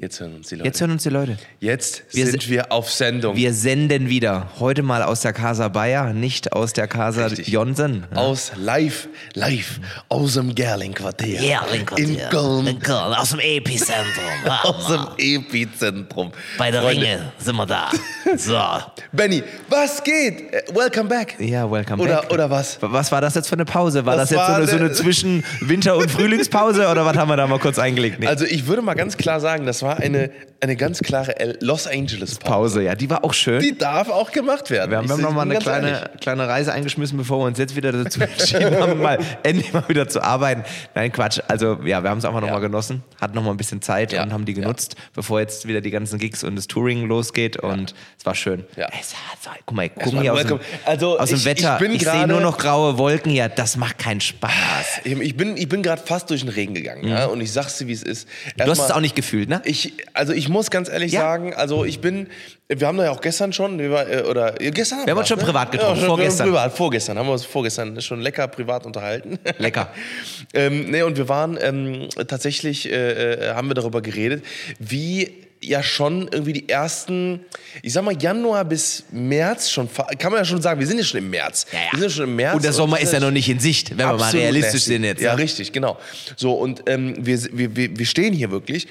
Jetzt hören uns die Leute. Jetzt hören uns die Leute. Jetzt Wir sind wir auf Sendung. Wir senden wieder. Heute mal aus der Casa Bayer, nicht aus der Casa Richtig. Jonsen. aus live, live aus dem Gerling-Quartier. In Köln. aus dem Epizentrum. Aus dem Epizentrum. Bei der Freunde. Ringe sind wir da. So. Benny, was geht? Äh, Welcome back. Ja, welcome Oder, back. oder was? Was war das jetzt für eine Pause? War Das das, jetzt so war eine, so eine eine- zwischen Winter- und Frühlingspause oder was haben wir da mal kurz eingelegt? Nee. Also ich würde mal ganz klar sagen, das war eine, eine ganz klare Los Angeles Pause. Pause, ja, die war auch schön. Die darf auch gemacht werden. wir haben, Ich haben noch mal bin eine kleine, ehrlich. kleine Reise eingeschmissen, bevor wir uns jetzt wieder dazu entschieden haben, mal endlich mal wieder zu arbeiten. Nein, Quatsch. Also ja, wir haben es einfach noch Ja. mal genossen, hatten noch mal ein bisschen Zeit Ja. und haben die Ja. genutzt, bevor jetzt wieder die ganzen Gigs und das Touring losgeht. Und es war schön. Ja. Es war, guck mal, guck war mal hier aus dem. Also, aus dem ich- Wetter. ich ich sehe nur noch graue Wolken hier. Das macht keinen Spaß. Ich bin, ich bin gerade fast durch den Regen gegangen. Ja? Und ich sag's dir, wie es ist. Mhm. Du hast es Erstmal- auch nicht gefühlt, ne? Ich, also ich muss ganz ehrlich Ja. sagen, also ich bin, wir haben da ja auch gestern schon, äh, oder äh, gestern Wir haben uns schon privat getroffen, schon, vorgestern. Privat, vorgestern haben wir uns vorgestern schon lecker privat unterhalten. Lecker. ähm, nee, und wir waren ähm, tatsächlich, äh, äh, haben wir darüber geredet, wie ja schon irgendwie die ersten, ich sag mal Januar bis März schon, kann man ja schon sagen, wir sind ja schon im März. Ja, ja. Wir sind ja schon im März. Und der Sommer das ist ja noch nicht in Sicht, wenn wir mal realistisch sind jetzt. Ja, ne? richtig, genau. So, und ähm, wir, wir, wir stehen hier wirklich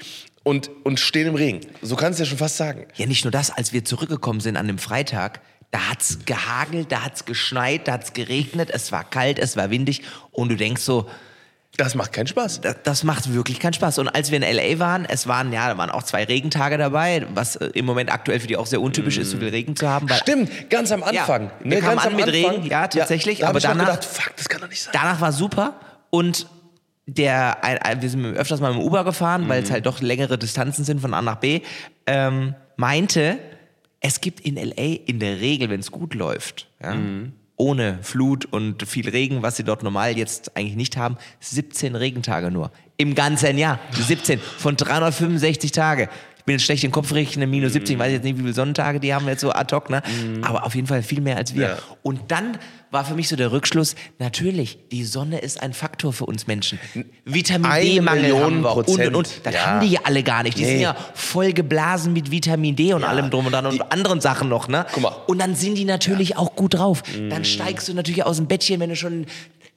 und, und stehen im Regen. So kannst du ja schon fast sagen. Ja, nicht nur das, als wir zurückgekommen sind an dem Freitag, da hat's gehagelt, da hat's geschneit, da hat's geregnet, es war kalt, es war windig und du denkst so, Das macht keinen Spaß. das, das macht wirklich keinen Spaß. Und als wir in LA waren, es waren ja, da waren auch zwei Regentage dabei, was äh, im Moment aktuell für die auch sehr untypisch ist, so viel Regen zu haben. Stimmt, ganz am Anfang. Ja, wir kamen an mit Anfang. Regen, ja, tatsächlich, da hab aber danach- gedacht, fuck, das kann doch nicht sein. danach war super und der, ein, ein, wir sind öfters mal mit dem Uber gefahren, weil Mhm. es halt doch längere Distanzen sind von A nach B, ähm, meinte, es gibt in LA in der Regel, wenn es gut läuft, ja, Mhm. ohne Flut und viel Regen, was sie dort normal jetzt eigentlich nicht haben, 17 Regentage nur. Im ganzen Jahr. 17 von 365 Tage. Bin jetzt schlecht im Kopf rechnen, minus 17, ich weiß jetzt nicht, wie viele Sonnentage die haben jetzt so ad hoc, ne? Aber auf jeden Fall viel mehr als wir. Ja. Und dann war für mich so der Rückschluss, natürlich, die Sonne ist ein Faktor für uns Menschen. Vitamin D-Mangel haben wir und, und, und. Prozent. Das Ja. haben die ja alle gar nicht. Die sind Nee. ja voll geblasen mit Vitamin D und allem drum und dran und anderen Sachen noch, ne? Guck mal. Und dann sind die natürlich auch gut drauf. Dann steigst du natürlich aus dem Bettchen, wenn du schon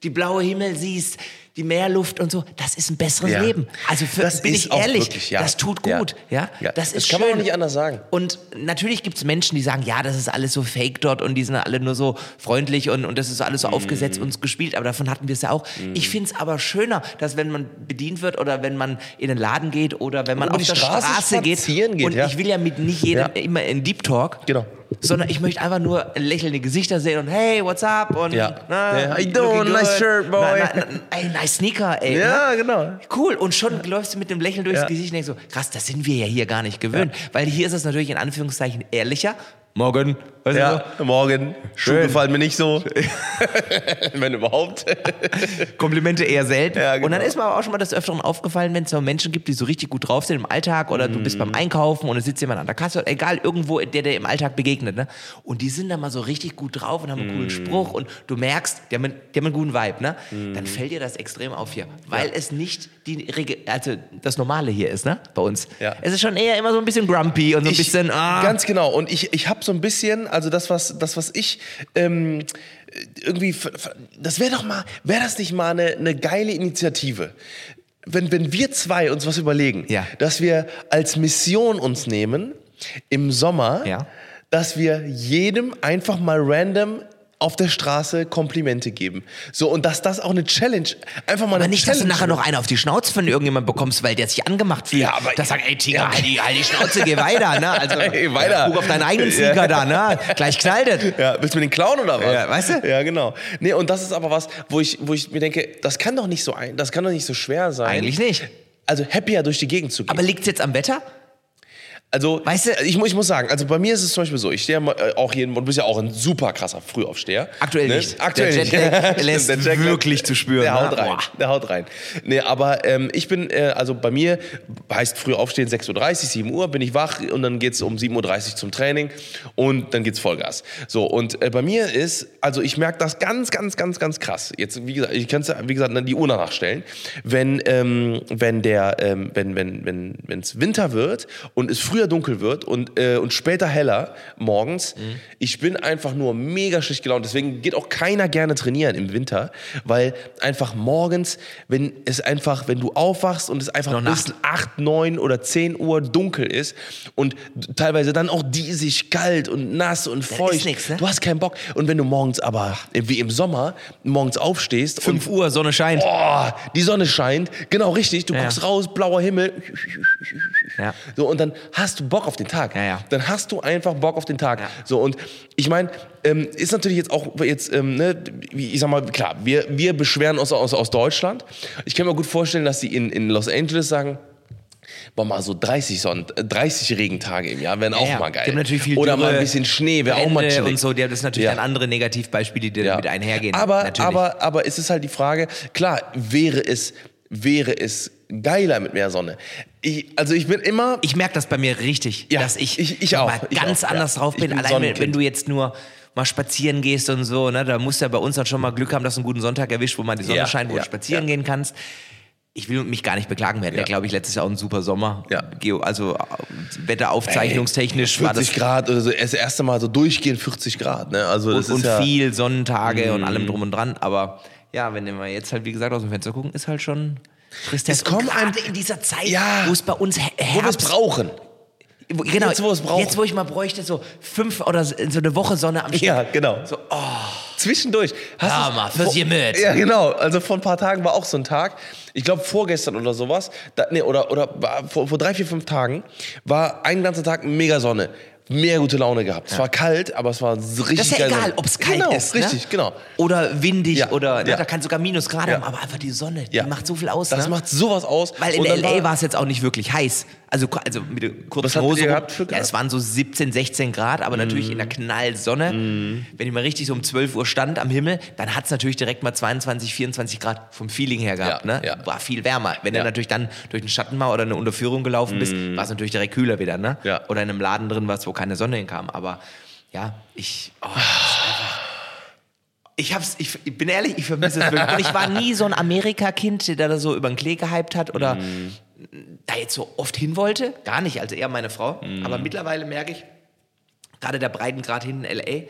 die blaue Himmel siehst, die Meerluft und so. Das ist ein besseres Ja. Leben. Also für, Das bin ist ich ehrlich, wirklich, ja. das tut gut. Ja, Ja. das ist Das kann man schön. auch nicht anders sagen. Und natürlich gibt es Menschen, die sagen, ja, das ist alles so fake dort und die sind alle nur so freundlich und, und das ist alles so aufgesetzt Mhm. und gespielt, aber davon hatten wir es ja auch. Ich finde es aber schöner, dass wenn man bedient wird oder wenn man in den Laden geht oder wenn man Über auf die der Straße Straße geht, geht, und ich will ja mit nicht jedem immer in Deep Talk, Genau. Sondern ich möchte einfach nur lächelnde Gesichter sehen und hey, what's up? Und Ja. na, Ja, you looking doing? Nice shirt, boy. Na, na, na, ey, nice Sneaker, ey. Ja, ne? genau. Cool. Und schon läufst du mit dem Lächeln durchs Ja. Gesicht und denkst so, krass, das sind wir ja hier gar nicht gewöhnt. Weil hier ist es natürlich in Anführungszeichen ehrlicher. Morgen. Weißt du Ja, morgen. Schuhe Schön. gefallen mir nicht so. Wenn überhaupt. so? Komplimente eher selten. Ja, genau. Und dann ist mir aber auch schon mal des Öfteren aufgefallen, wenn es so Menschen gibt, die so richtig gut drauf sind im Alltag oder du bist Mhm. beim Einkaufen und es sitzt jemand an der Kasse, egal, irgendwo, der dir im Alltag begegnet. Ne? Und die sind dann mal so richtig gut drauf und haben einen Mhm. coolen Spruch und du merkst, die haben, einen- die haben einen guten Vibe. Ne? Mhm. Dann fällt dir das extrem auf hier, weil es nicht die, Rege- also das Normale hier ist, ne? bei uns. Ja. Es ist schon eher immer so ein bisschen grumpy und so ein Ich- bisschen, ah, Ganz genau. Und ich, ich habe so ein bisschen, also das, was, das, was ich ähm, irgendwie, das wäre doch mal, wäre das nicht mal eine, eine geile Initiative? Wenn, wenn wir zwei uns was überlegen, Ja. dass wir als Mission uns nehmen, im Sommer, Ja. dass wir jedem einfach mal random auf der Straße Komplimente geben. So, und dass das auch eine Challenge, einfach mal Aber eine nicht, dass du Challenge nachher noch einen auf die Schnauze von irgendjemandem bekommst, weil der sich angemacht fühlt. Ja, aber- das sagt, ey Tiger, Ja. halt, die, halt die Schnauze, geh weiter, ne? Also, Ey, weiter. Guck auf deinen eigenen Sneaker da, ne? Gleich knallt es. Ja, willst du mir den klauen oder was? Ja, weißt du? Ja, genau. Nee, und das ist aber was, wo ich, wo ich mir denke, das kann doch nicht so ein, das kann doch nicht so schwer sein. Eigentlich nicht. Also happier durch die Gegend zu gehen. Aber liegt's jetzt am Wetter? Also, Weißt du- ich, ich muss sagen, also bei mir ist es zum Beispiel so, ich stehe ja äh, auch jeden, du bist ja auch ein super krasser Frühaufsteher. Aktuell ne? nicht. Aktuell Der nicht. Jetlag lässt der Jetlag- wirklich zu spüren, Der ne? haut rein, Boah. der haut rein. Nee, aber ähm, ich bin, äh, also bei mir heißt früh aufstehen 6.30 Uhr, 7 Uhr bin ich wach und dann geht's um 7.30 Uhr zum Training und dann geht's Vollgas. So, und äh, bei mir ist, also ich merke das ganz, ganz, ganz, ganz krass. Jetzt, wie gesagt, ich kann wie gesagt, die Uhr danach stellen. Wenn, ähm, wenn der, ähm, wenn, wenn, wenn, wenn es Winter wird und es früher dunkel wird und, äh, und später heller morgens, ich bin einfach nur mega schlecht gelaunt. Deswegen geht auch keiner gerne trainieren im Winter, weil einfach morgens, wenn es einfach, wenn du aufwachst und es einfach Noch bis 8, 9 oder 10 Uhr dunkel ist und teilweise dann auch diesig kalt und nass und feucht. nix, ne? Du hast keinen Bock. Und wenn du morgens aber, wie im Sommer, morgens aufstehst 5 und Uhr, Sonne scheint. Oh, die Sonne scheint. Genau, richtig. Du Ja. guckst raus, blauer Himmel. Ja. So, und dann hast du Bock auf den Tag. Ja, ja. Dann hast du einfach Bock auf den Tag. Ja. So, und ich meine, ähm, ist natürlich jetzt auch jetzt, ähm, ne, ich sag mal, klar, wir, wir beschweren uns aus, aus Deutschland. Ich kann mir gut vorstellen, dass sie in, in Los Angeles sagen, Boah, mal so 30, Sonn 30 Regentage im Jahr wären auch Ja, mal geil. Oder mal ein bisschen Schnee wäre auch mal chillig. und so. Die haben das sind natürlich Ja. dann andere Negativbeispiele, die damit einhergehen. Aber, natürlich. aber, aber es ist halt die Frage, klar, wäre es, wäre es geiler mit mehr Sonne. Ich, also ich bin immer, ich merke das bei mir richtig, Ja, dass ich, ich- ich auch, mal ganz auch, ja. anders drauf Ich bin. bin Allein wenn, wenn du jetzt nur mal spazieren gehst und so, ne, da musst du ja bei uns dann schon mal Glück haben, dass du einen guten Sonntag erwischt, wo mal die Sonne Ja, scheint, wo ja, du spazieren ja. gehen kannst. Ich will mich gar nicht beklagen. Wir hatten ja, Ja. glaube ich, letztes Jahr auch einen super Sommer. Ja. Also äh, wetteraufzeichnungstechnisch war 40 das Grad oder so, das erste Mal so durchgehend 40 Grad. Ne? Also das und, ist und ja, viel Sonnentage und allem drum und dran. Aber ja, wenn wir jetzt halt, wie gesagt, aus dem Fenster gucken, ist halt schon trist. Es kommt gerade ein- in dieser Zeit, Ja. wo es bei uns Her- wo wir es Herbst brauchen. Genau, Jetzt, wo es braucht. jetzt, wo ich mal bräuchte, so fünf oder so eine Woche Sonne am Stück. Ja, genau. So, oh, Zwischendurch. Hast mal, fürs Gemüt. Ja, genau. Also vor ein paar Tagen war auch so ein Tag. Ich glaube vorgestern oder sowas. Da, nee, oder oder vor, vor drei, vier, fünf Tagen war einen ganzen Tag mega Sonne. Mehr gute Laune gehabt. Es war kalt, aber es war richtig das ist ja egal, ob es kalt genau, ist. Richtig, ne? genau. Oder windig Ja, oder ne, ja. da kann sogar Minusgrade Ja. haben, aber einfach die Sonne, Ja. die macht so viel aus. Das ne? macht sowas aus. Weil in L.A. war es jetzt auch nicht wirklich heiß. Also, also mit der kurzen Hose. gehabt für ja, es waren so 17, 16 Grad, aber natürlich in der Knallsonne. Wenn ich mal richtig so um 12 Uhr stand am Himmel, dann hat es natürlich direkt mal 22, 24 Grad vom Feeling her gehabt. Ja, ne? ja. War viel wärmer. Wenn Ja. du natürlich dann durch eine Schattenmauer oder eine Unterführung gelaufen bist, war es natürlich direkt kühler wieder. Ne? Oder in einem Laden drin warst, wo keine Sonne hinkam. Aber ja, ich. Oh, ich, hab's, ich, ich bin ehrlich, ich vermisse es wirklich. Und ich war nie so ein Amerika-Kind, der da so über den Klee gehypt hat oder da jetzt so oft hin wollte. Gar nicht, also eher meine Frau. Aber mittlerweile merke ich, gerade der Breitengrad hin in L.A.,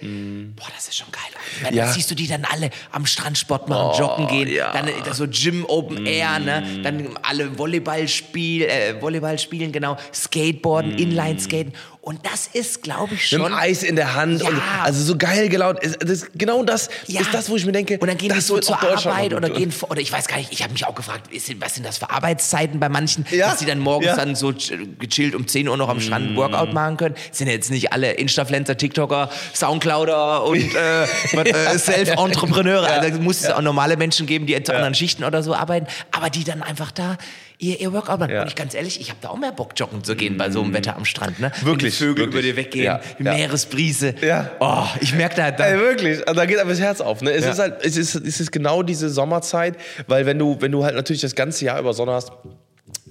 boah, das ist schon geil. Dann Ja. siehst du die dann alle am Strand Sport machen, joggen gehen, ja. dann äh, so Gym Open Air, ne? dann alle Volleyball, spiel, äh, Volleyball spielen, genau, Skateboarden, Inline skaten. Und das ist, glaube ich, Mit schon... dem Eis in der Hand. Ja. Und, also so geil gelaunt. Das, das, genau das Ja. ist das, wo ich mir denke, Und dann gehen die das so wird zur Arbeit oder gehen vor, oder ich weiß gar nicht, ich habe mich auch gefragt, ist, was sind das für Arbeitszeiten bei manchen, Ja. dass die dann morgens dann so ch- gechillt um 10 Uhr noch am Strand Workout machen können. Sind ja jetzt nicht alle Instafluencer, TikToker, Soundclouder und äh, äh, Self-Entrepreneure. Also da muss es auch normale Menschen geben, die zu anderen Schichten oder so arbeiten, aber die dann einfach da ihr, ihr Workout machen. Ja. Mhm. Und ich ganz ehrlich, ich habe da auch mehr Bock, joggen zu gehen bei so einem Wetter am Strand. Ne? Wenn Wirklich, die Vögel wirklich. über dir weggehen, Ja, die. Meeresbrise. Ja. Oh, ich merke da, da Ey, wirklich, also da geht aber das Herz auf. Ne? Es ist halt, es ist, es ist genau diese Sommerzeit, weil wenn du, wenn du halt natürlich das ganze Jahr über Sonne hast,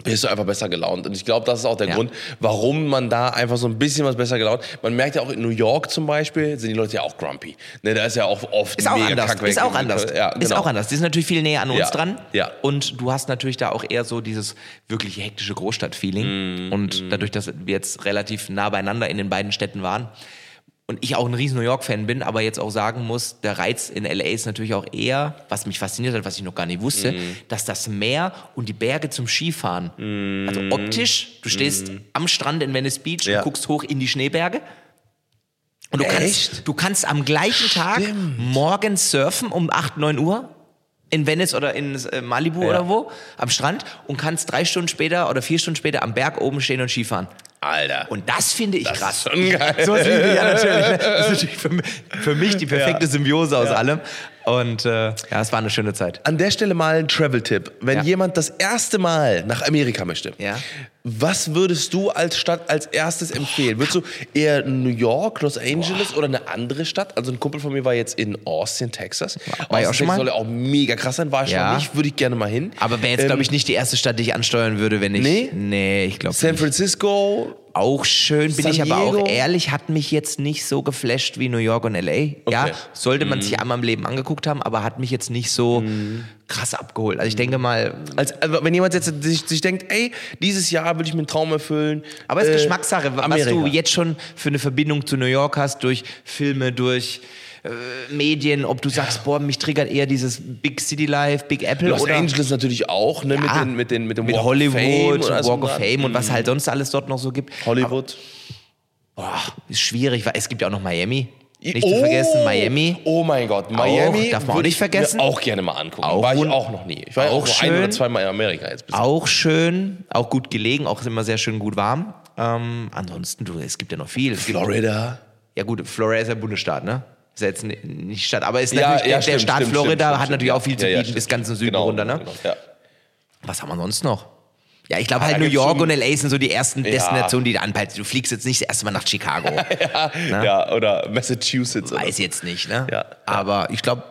bist du einfach besser gelaunt. Und ich glaube, das ist auch der Ja. Grund, warum man da einfach so ein bisschen was besser gelaunt. Man merkt ja auch in New York zum Beispiel, sind die Leute ja auch grumpy. Ne, da ist ja auch oft Ist auch anders. Ist auch anders. Ja, Ist genau. auch anders. Die sind natürlich viel näher an uns Ja. dran. Ja. Und du hast natürlich da auch eher so dieses wirklich hektische Großstadt-Feeling. Mhm. Und dadurch, dass wir jetzt relativ nah beieinander in den beiden Städten waren und ich auch ein riesen New York-Fan bin, aber jetzt auch sagen muss, der Reiz in LA ist natürlich auch eher, was mich fasziniert hat, was ich noch gar nicht wusste, Mhm. dass das Meer und die Berge zum Skifahren, also optisch, du stehst am Strand in Venice Beach. Ja. und guckst hoch in die Schneeberge. Und du kannst, Echt? du kannst am gleichen Tag morgens surfen um 8, 9 Uhr in Venice oder in äh, Malibu Ja. oder wo am Strand und kannst drei Stunden später oder vier Stunden später am Berg oben stehen und Skifahren. Alter. Und das finde ich Das krass. ist schon geil. So was liebe ich ja natürlich. ne? Das ist natürlich für mich, für mich die perfekte Symbiose aus allem. Und äh, ja, es war eine schöne Zeit. An der Stelle mal ein Travel-Tipp. Wenn Ja. jemand das erste Mal nach Amerika möchte, Ja. was würdest du als Stadt als erstes empfehlen? Würdest du eher New York, Los Angeles oder eine andere Stadt? Also ein Kumpel von mir war jetzt in Austin, Texas. War auch Austin, schon mal? Soll ja auch mega krass sein. War ich Ja. noch nicht, würde ich gerne mal hin. Aber wäre jetzt, Ähm, glaube ich, nicht die erste Stadt, die ich ansteuern würde, wenn ich. Nee? Nee, ich glaube San nicht. Francisco, Auch schön, bin San ich aber auch ehrlich, hat mich jetzt nicht so geflasht wie New York und LA. Ja, Okay. sollte man Mhm. sich einmal im Leben angeguckt haben, aber hat mich jetzt nicht so krass abgeholt. Also ich denke mal, als, also wenn jemand jetzt sich, sich denkt, ey, dieses Jahr würde ich mir einen Traum erfüllen. aber es ist äh, Geschmackssache, was Amerika. du jetzt schon für eine Verbindung zu New York hast, durch Filme, durch äh, Medien, ob du sagst, boah, mich triggert eher dieses Big City Life, Big Apple Los oder Angeles natürlich auch, ne, mit, Ja, den, mit, den, mit dem mit Walk Hollywood, of Fame und Walk of. Fame und was halt sonst alles dort noch so gibt. Hollywood. Boah, ist schwierig, weil es gibt ja auch noch Miami. Nicht oh, zu vergessen, Miami. Oh mein Gott, Miami. darf man auch nicht ich vergessen. Mir auch gerne mal angucken. Auch war ich auch noch nie. Ich war auch auch, auch ein oder zweimal in Amerika jetzt. bisher. Auch schön, auch gut gelegen, auch immer sehr schön gut warm. Ähm, ansonsten, du, es gibt ja noch viel. Florida. ja gut, Florida ist ja Bundesstaat, ne? Ist ja jetzt ni- nicht Stadt, aber ist natürlich, ja, der, der stimmt, Staat stimmt, Florida stimmt, hat natürlich auch viel zu bieten, bis ganz den Süden Genau, runter, ne? genau. Was haben wir sonst noch? Ja, ich glaube halt da New York und LA sind so die ersten. Destinationen, die du anpeilst. Du fliegst jetzt nicht das erste Mal nach Chicago. ja, oder Massachusetts. oder Weiß jetzt nicht, ne? Ja. Aber ich glaube,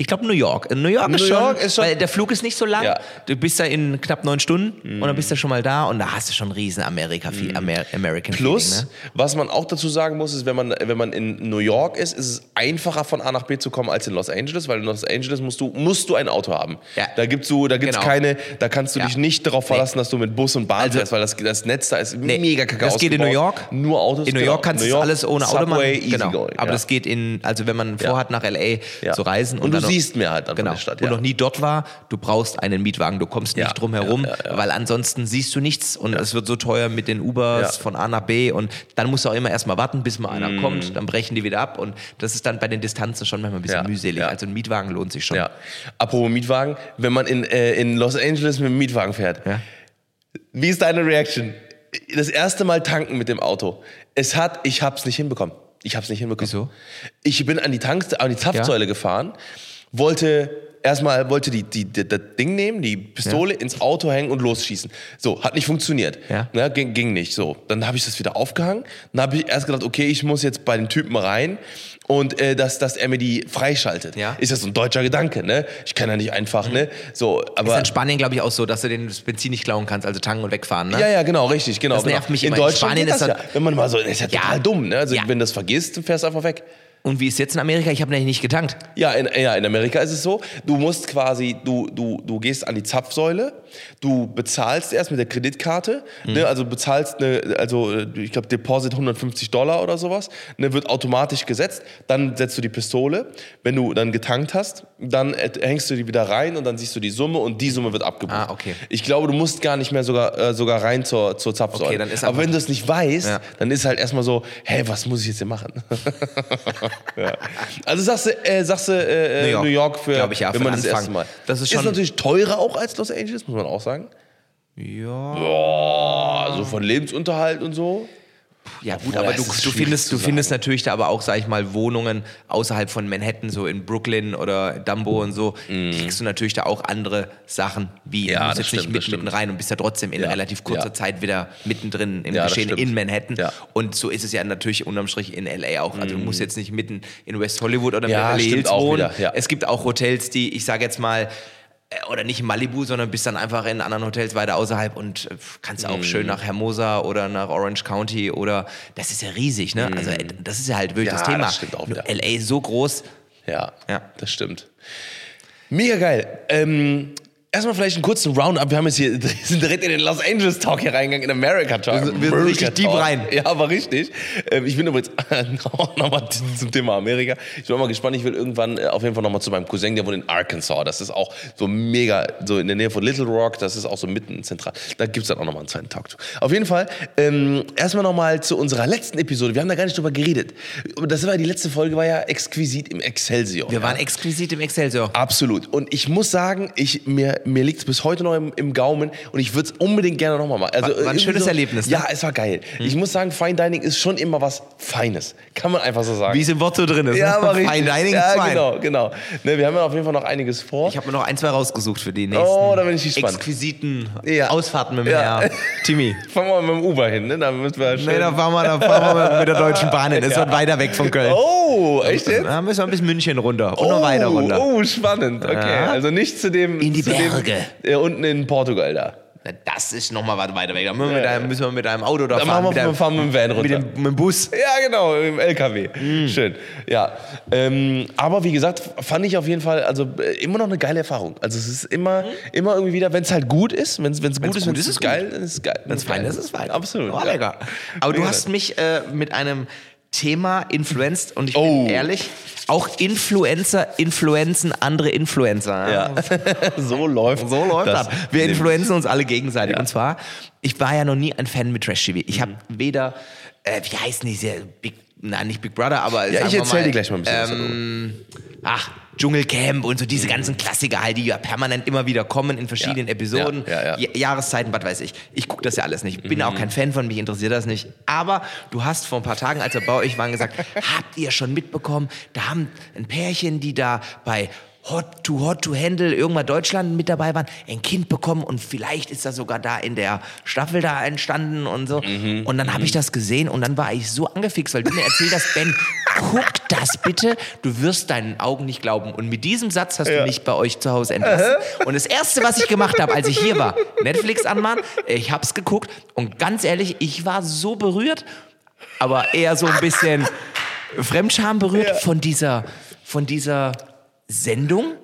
ich glaube New York. In New York, ist, New schon, York ist schon- weil der Flug ist nicht so lang. Ja. Du bist da in knapp neun Stunden und dann bist du schon mal da und da hast du schon riesen Amerika, viel Amer American Plus, Feeling, ne? was man auch dazu sagen muss, ist, wenn man, wenn man in New York ist, ist es einfacher von A nach B zu kommen als in Los Angeles, weil in Los Angeles musst du, musst du ein Auto haben. Ja. Da gibt's so, da gibt's Genau. keine, da kannst du Ja. dich nicht darauf verlassen, dass du mit Bus und Bahn Also- fährst, weil das, das Netz da ist Nee, mega kacke Das geht in New ausgebaut. York. Nur Autos. In New genau. York kannst du alles ohne Auto machen. Subway, Genau. going, Aber das geht in, also wenn man vorhat, nach LA zu reisen. Und du dann noch- siehst mehr halt dann genau, der Stadt, Und ja. noch nie dort war, du brauchst einen Mietwagen. Du kommst nicht Ja, drum herum, ja, ja, ja. weil ansonsten siehst du nichts und es wird so teuer mit den Ubers Ja. von A nach B und dann musst du auch immer erstmal warten, bis mal einer kommt, dann brechen die wieder ab und das ist dann bei den Distanzen schon manchmal ein bisschen Ja, mühselig. ja. Also ein Mietwagen lohnt sich schon. Ja. Apropos Mietwagen, wenn man in, äh, in Los Angeles mit dem Mietwagen fährt, Ja. wie ist deine Reaction? Das erste Mal tanken mit dem Auto. Es hat, ich hab's nicht hinbekommen. Ich hab's nicht hinbekommen. Wieso? Ich bin an die Tank, an die Zapfsäule gefahren, wollte erstmal wollte die, die, die, das Ding nehmen, die Pistole ins Auto hängen und losschießen. So, hat nicht funktioniert. Ja. Ne, ging, ging nicht. So, dann habe ich das wieder aufgehangen. Dann habe ich erst gedacht, okay, ich muss jetzt bei dem Typen rein und äh, dass, dass er mir die freischaltet. Ja. Ist das so ein deutscher Gedanke, ne? Ich kann ja nicht einfach, ne? So, Ist aber in Spanien, glaube ich, auch so, dass du den Benzin nicht klauen kannst, also tanken und wegfahren, ne? ja, ja, genau, richtig, genau. Das nervt genau. mich in immer. In Deutschland Spanien geht ist das ja. Wenn man mal so, ist ja Ja. total dumm, ne? Also Ja. wenn du das vergisst, fährst du einfach weg. Und wie ist jetzt in Amerika? Ich habe nämlich nicht getankt. Ja in, ja, in Amerika ist es so, du musst quasi, du, du, du gehst an die Zapfsäule, du bezahlst erst mit der Kreditkarte, Mhm. ne, also bezahlst, eine, also äh, ich glaube Deposit 150 Dollar oder sowas, ne, wird automatisch gesetzt, dann setzt du die Pistole, wenn du dann getankt hast, dann hängst du die wieder rein und dann siehst du die Summe und die Summe wird abgebucht. Ah, okay. Ich glaube, du musst gar nicht mehr sogar, äh, sogar rein zur, zur Zapfsäule. Okay, dann ist Aber wenn du es nicht weißt, Ja. dann ist halt erstmal so, hä, was muss ich jetzt hier machen? ja. Also sagst du, äh, sagst du äh, New York. New York für, ich, ja, wenn für man den das erste Anfang. Mal. Das ist schon- natürlich teurer auch als Los Angeles, muss man auch sagen. Ja. Boah, so von Lebensunterhalt und so. Ja gut, Boah, aber du, du findest, du findest natürlich da aber auch, sag ich mal, Wohnungen außerhalb von Manhattan, so in Brooklyn oder Dumbo und so, kriegst du natürlich da auch andere Sachen, wie Mhm. Ja, du musst jetzt stimmt, nicht mit, das stimmt. mitten rein und bist ja trotzdem in Ja, relativ kurzer ja. Zeit wieder mittendrin im Ja, Geschehen in Manhattan. Und so ist es ja natürlich unterm Strich in LA auch. Also du musst jetzt nicht mitten in West Hollywood oder Mhm. Ja, Beverly Hills wohnen. Es gibt auch Hotels, die, ich sage jetzt mal, oder nicht in Malibu, sondern bist dann einfach in anderen Hotels weiter außerhalb und äh, kannst Mhm. auch schön nach Hermosa oder nach Orange County oder das ist ja riesig, ne? Also äh, das ist ja halt wirklich Mhm. Ja, das Thema. das stimmt auch wieder. LA ist so groß. Ja, Ja. das stimmt. Mega geil. Ähm, erstmal vielleicht einen kurzen Roundup. Wir haben jetzt hier, sind direkt in den Los Angeles Talk hier reingegangen, in America Talk. Wir sind- wir sind richtig deep rein. Ja, aber richtig. Ähm, ich bin übrigens nochmal zum Thema Amerika. Ich bin auch mal gespannt. Ich will irgendwann äh, auf jeden Fall nochmal zu meinem Cousin, der wohnt in Arkansas. Das ist auch so mega, so in der Nähe von Little Rock. Das ist auch so mitten zentral. Da gibt es dann auch nochmal einen zweiten Talk zu. Auf jeden Fall, ähm, erstmal nochmal zu unserer letzten Episode. Wir haben da gar nicht drüber geredet. Das war die letzte Folge, war ja exquisit im Excelsior. Wir waren exquisit im Excelsior. Absolut. Und ich muss sagen, ich, mir, mir liegt es bis heute noch im, im Gaumen und ich würde es unbedingt gerne nochmal machen. Also, War- war ein schönes Erlebnis, ne? Ja, es war geil. Ich muss sagen, Fine Dining ist schon immer was Feines. Kann man einfach so sagen. Wie es im Wort so drin ist. ja, ne? Fine Dining ja, ist fein. genau, genau. Ne, wir haben ja auf jeden Fall noch einiges vor. Ich habe mir noch ein, zwei rausgesucht für die nächsten Oh, da bin ich gespannt. exquisiten Ja. Ausfahrten mit dem Ja. Herr Timmy. Fangen wir mal mit dem Uber hin, ne? Da müssen wir schön Nee, da fahren wir, da fahren wir mit der Deutschen Bahn hin. Das wird weiter weg von Köln. Oh, echt jetzt? Da müssen wir bis München runter und noch weiter runter. Oh, spannend. Okay, Ja. also nicht zu dem. In die zu dem, Berge. äh, unten in Portugal da. Na, Das ist noch mal weit weiter weg. Da müssen wir, mit einem, müssen wir mit einem Auto da Dann fahren. machen wir, mit, fahren wir mit dem Van runter. mit, dem, mit dem Bus. Ja, genau, im LKW. Mm. Schön. Ja. Ähm, aber wie gesagt, fand ich auf jeden Fall also äh, immer noch eine geile Erfahrung. Also es ist immer, immer irgendwie wieder, wenn es halt gut ist, wenn es gut ist, gut wenn ist, es ist geil, dann ist es geil. Wenn es fein ist, ist es fein. Absolut. Oh, ja. lecker. Aber du Ja. hast mich äh, mit einem Thema influenced und ich Oh. bin ehrlich, auch Influencer influenzen andere Influencer. Ja. so läuft So läuft das. Wir Nee. influenzen uns alle gegenseitig. Ja. Und zwar, ich war ja noch nie ein Fan mit Trash-TV. Ich habe weder, äh, wie heißen die, Big, nein, nicht Big Brother, aber Ja, ich wir erzähl mal, dir gleich mal ein bisschen was ähm, Ach, Dschungelcamp und so diese ganzen Klassiker halt, die ja permanent immer wieder kommen in verschiedenen Ja. Episoden, Ja, ja, ja. Ja- Jahreszeiten, was weiß ich. Ich gucke das ja alles nicht. Bin auch kein Fan von, mich interessiert das nicht. Aber du hast vor ein paar Tagen, als wir bei euch waren, gesagt, habt ihr schon mitbekommen, da haben ein Pärchen, die da bei Hot to Hot to Handle irgendwann Deutschland mit dabei waren, ein Kind bekommen und vielleicht ist das sogar da in der Staffel da entstanden und so. Mhm. Und dann habe ich das gesehen und dann war ich so angefixt, weil du mir erzählt hast, Ben, guck das bitte, du wirst deinen Augen nicht glauben. Und mit diesem Satz hast du mich bei euch zu Hause entlassen. Und das Erste, was ich gemacht habe, als ich hier war, Netflix anmachen, ich hab's geguckt und ganz ehrlich, ich war so berührt, aber eher so ein bisschen Fremdscham berührt von dieser, von dieser Sendung.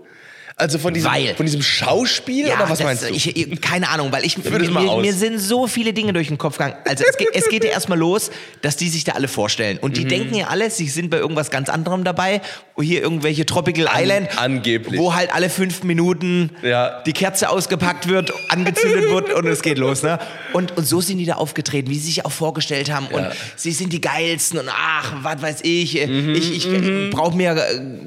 Also von diesem, Weil- von diesem Schauspiel oder was das- meinst du? Ich, ich, keine Ahnung, weil ich mir, mir, mir sind so viele Dinge durch den Kopf gegangen. Also es geht, es geht ja erstmal los, dass die sich da alle vorstellen. Und Mhm. die denken ja alle, sie sind bei irgendwas ganz anderem dabei. Hier irgendwelche Tropical Island. angeblich. Wo halt alle fünf Minuten Ja. die Kerze ausgepackt wird, angezündet wird und es geht los. Ne? Und, und so sind die da aufgetreten, wie sie sich auch vorgestellt haben. Und sie sind die geilsten und ach, was weiß ich. Mhm, ich ich brauche mir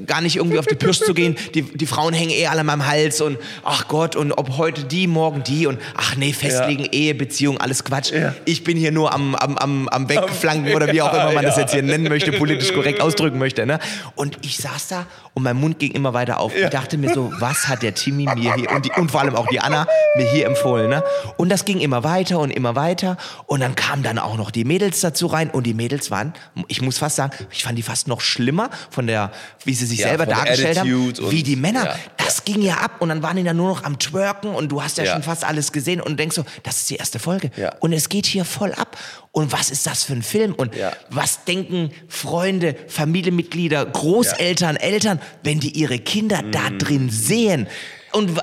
gar nicht irgendwie auf die Pirsch zu gehen. Die, die Frauen hängen eh alle an meinem Hals und ach Gott, und ob heute die, morgen die und ach nee, festlegen, Ehe, Beziehung, alles Quatsch. Ja. Ich bin hier nur am, am, am, am Wegflanken oder wie auch immer man das Ja. jetzt hier nennen möchte, politisch korrekt ausdrücken möchte. Ne? Und ich saß da und mein Mund ging immer weiter auf. Ich dachte mir so, was hat der Timmy mir hier und, die, und vor allem auch die Anna mir hier empfohlen. Ne? Und das ging immer weiter und immer weiter. Und dann kamen dann auch noch die Mädels dazu rein. Und die Mädels waren, ich muss fast sagen, ich fand die fast noch schlimmer von der, wie sie sich Ja, selber dargestellt haben, wie die Männer. ja, das ging ja ab und dann waren die da nur noch am Twerken und du hast ja, Ja. schon fast alles gesehen und denkst so, das ist die erste Folge. Ja. Und es geht hier voll ab. Und was ist das für ein Film? Und Ja. was denken Freunde, Familienmitglieder, Großeltern, Eltern, wenn die ihre Kinder da Mhm. drin sehen? Und, äh,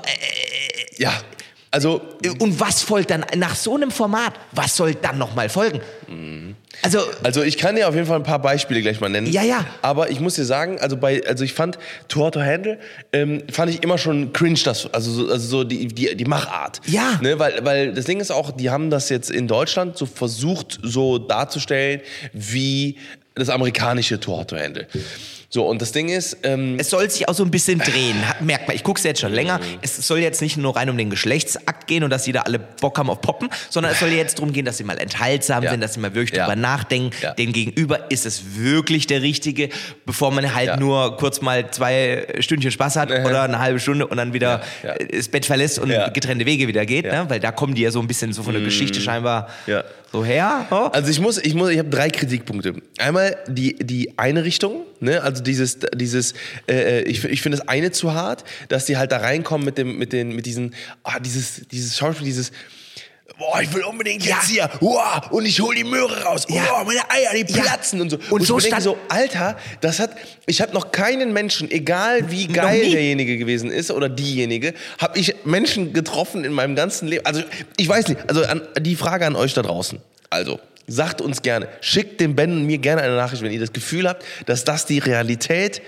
ja. Also und was folgt dann nach so einem Format? Was soll dann nochmal folgen? Also, Also ich kann dir auf jeden Fall ein paar Beispiele gleich mal nennen. Ja, ja. Aber ich muss dir sagen, also bei, also ich fand Hot to Handle, ähm, fand ich immer schon cringe, das, also so, also so die, die, die Machart. Ja. Ne, weil, weil das Ding ist auch, die haben das jetzt in Deutschland so versucht, so darzustellen, wie das amerikanische Hot to Handle. So, und das Ding ist, ähm, es soll sich auch so ein bisschen drehen. Merkt man, ich gucke es jetzt schon länger. Es soll jetzt nicht nur rein um den Geschlechtsakt gehen und dass die da alle Bock haben auf Poppen, sondern es soll jetzt darum gehen, dass sie mal enthaltsam Ja. sind, dass sie mal wirklich Ja. drüber nachdenken. Ja. Den Gegenüber ist es wirklich der Richtige, bevor man halt nur kurz mal zwei Stündchen Spaß hat oder eine halbe Stunde und dann wieder äh, das Bett verlässt und getrennte Wege wieder geht. Ne? Weil da kommen die ja so ein bisschen so von der Geschichte scheinbar. So her. Oh. Also ich muss, ich muss, ich habe drei Kritikpunkte. Einmal die, die eine Richtung, ne? also dieses, dieses, äh, ich, ich finde das eine zu hart, dass die halt da reinkommen mit dem, mit den, mit diesen, ah, dieses, dieses Schauspiel, dieses, boah, ich will unbedingt jetzt hier, wow, und ich hol die Möhre raus, Ja. wow, meine Eier, die Ja. platzen und so. Und ich so stand- so, Alter, das hat, ich habe noch keinen Menschen, egal wie geil derjenige gewesen ist oder diejenige, habe ich Menschen getroffen in meinem ganzen Leben. Also ich weiß nicht, also an, die Frage an euch da draußen. Also sagt uns gerne, schickt dem Ben und mir gerne eine Nachricht, wenn ihr das Gefühl habt, dass das die Realität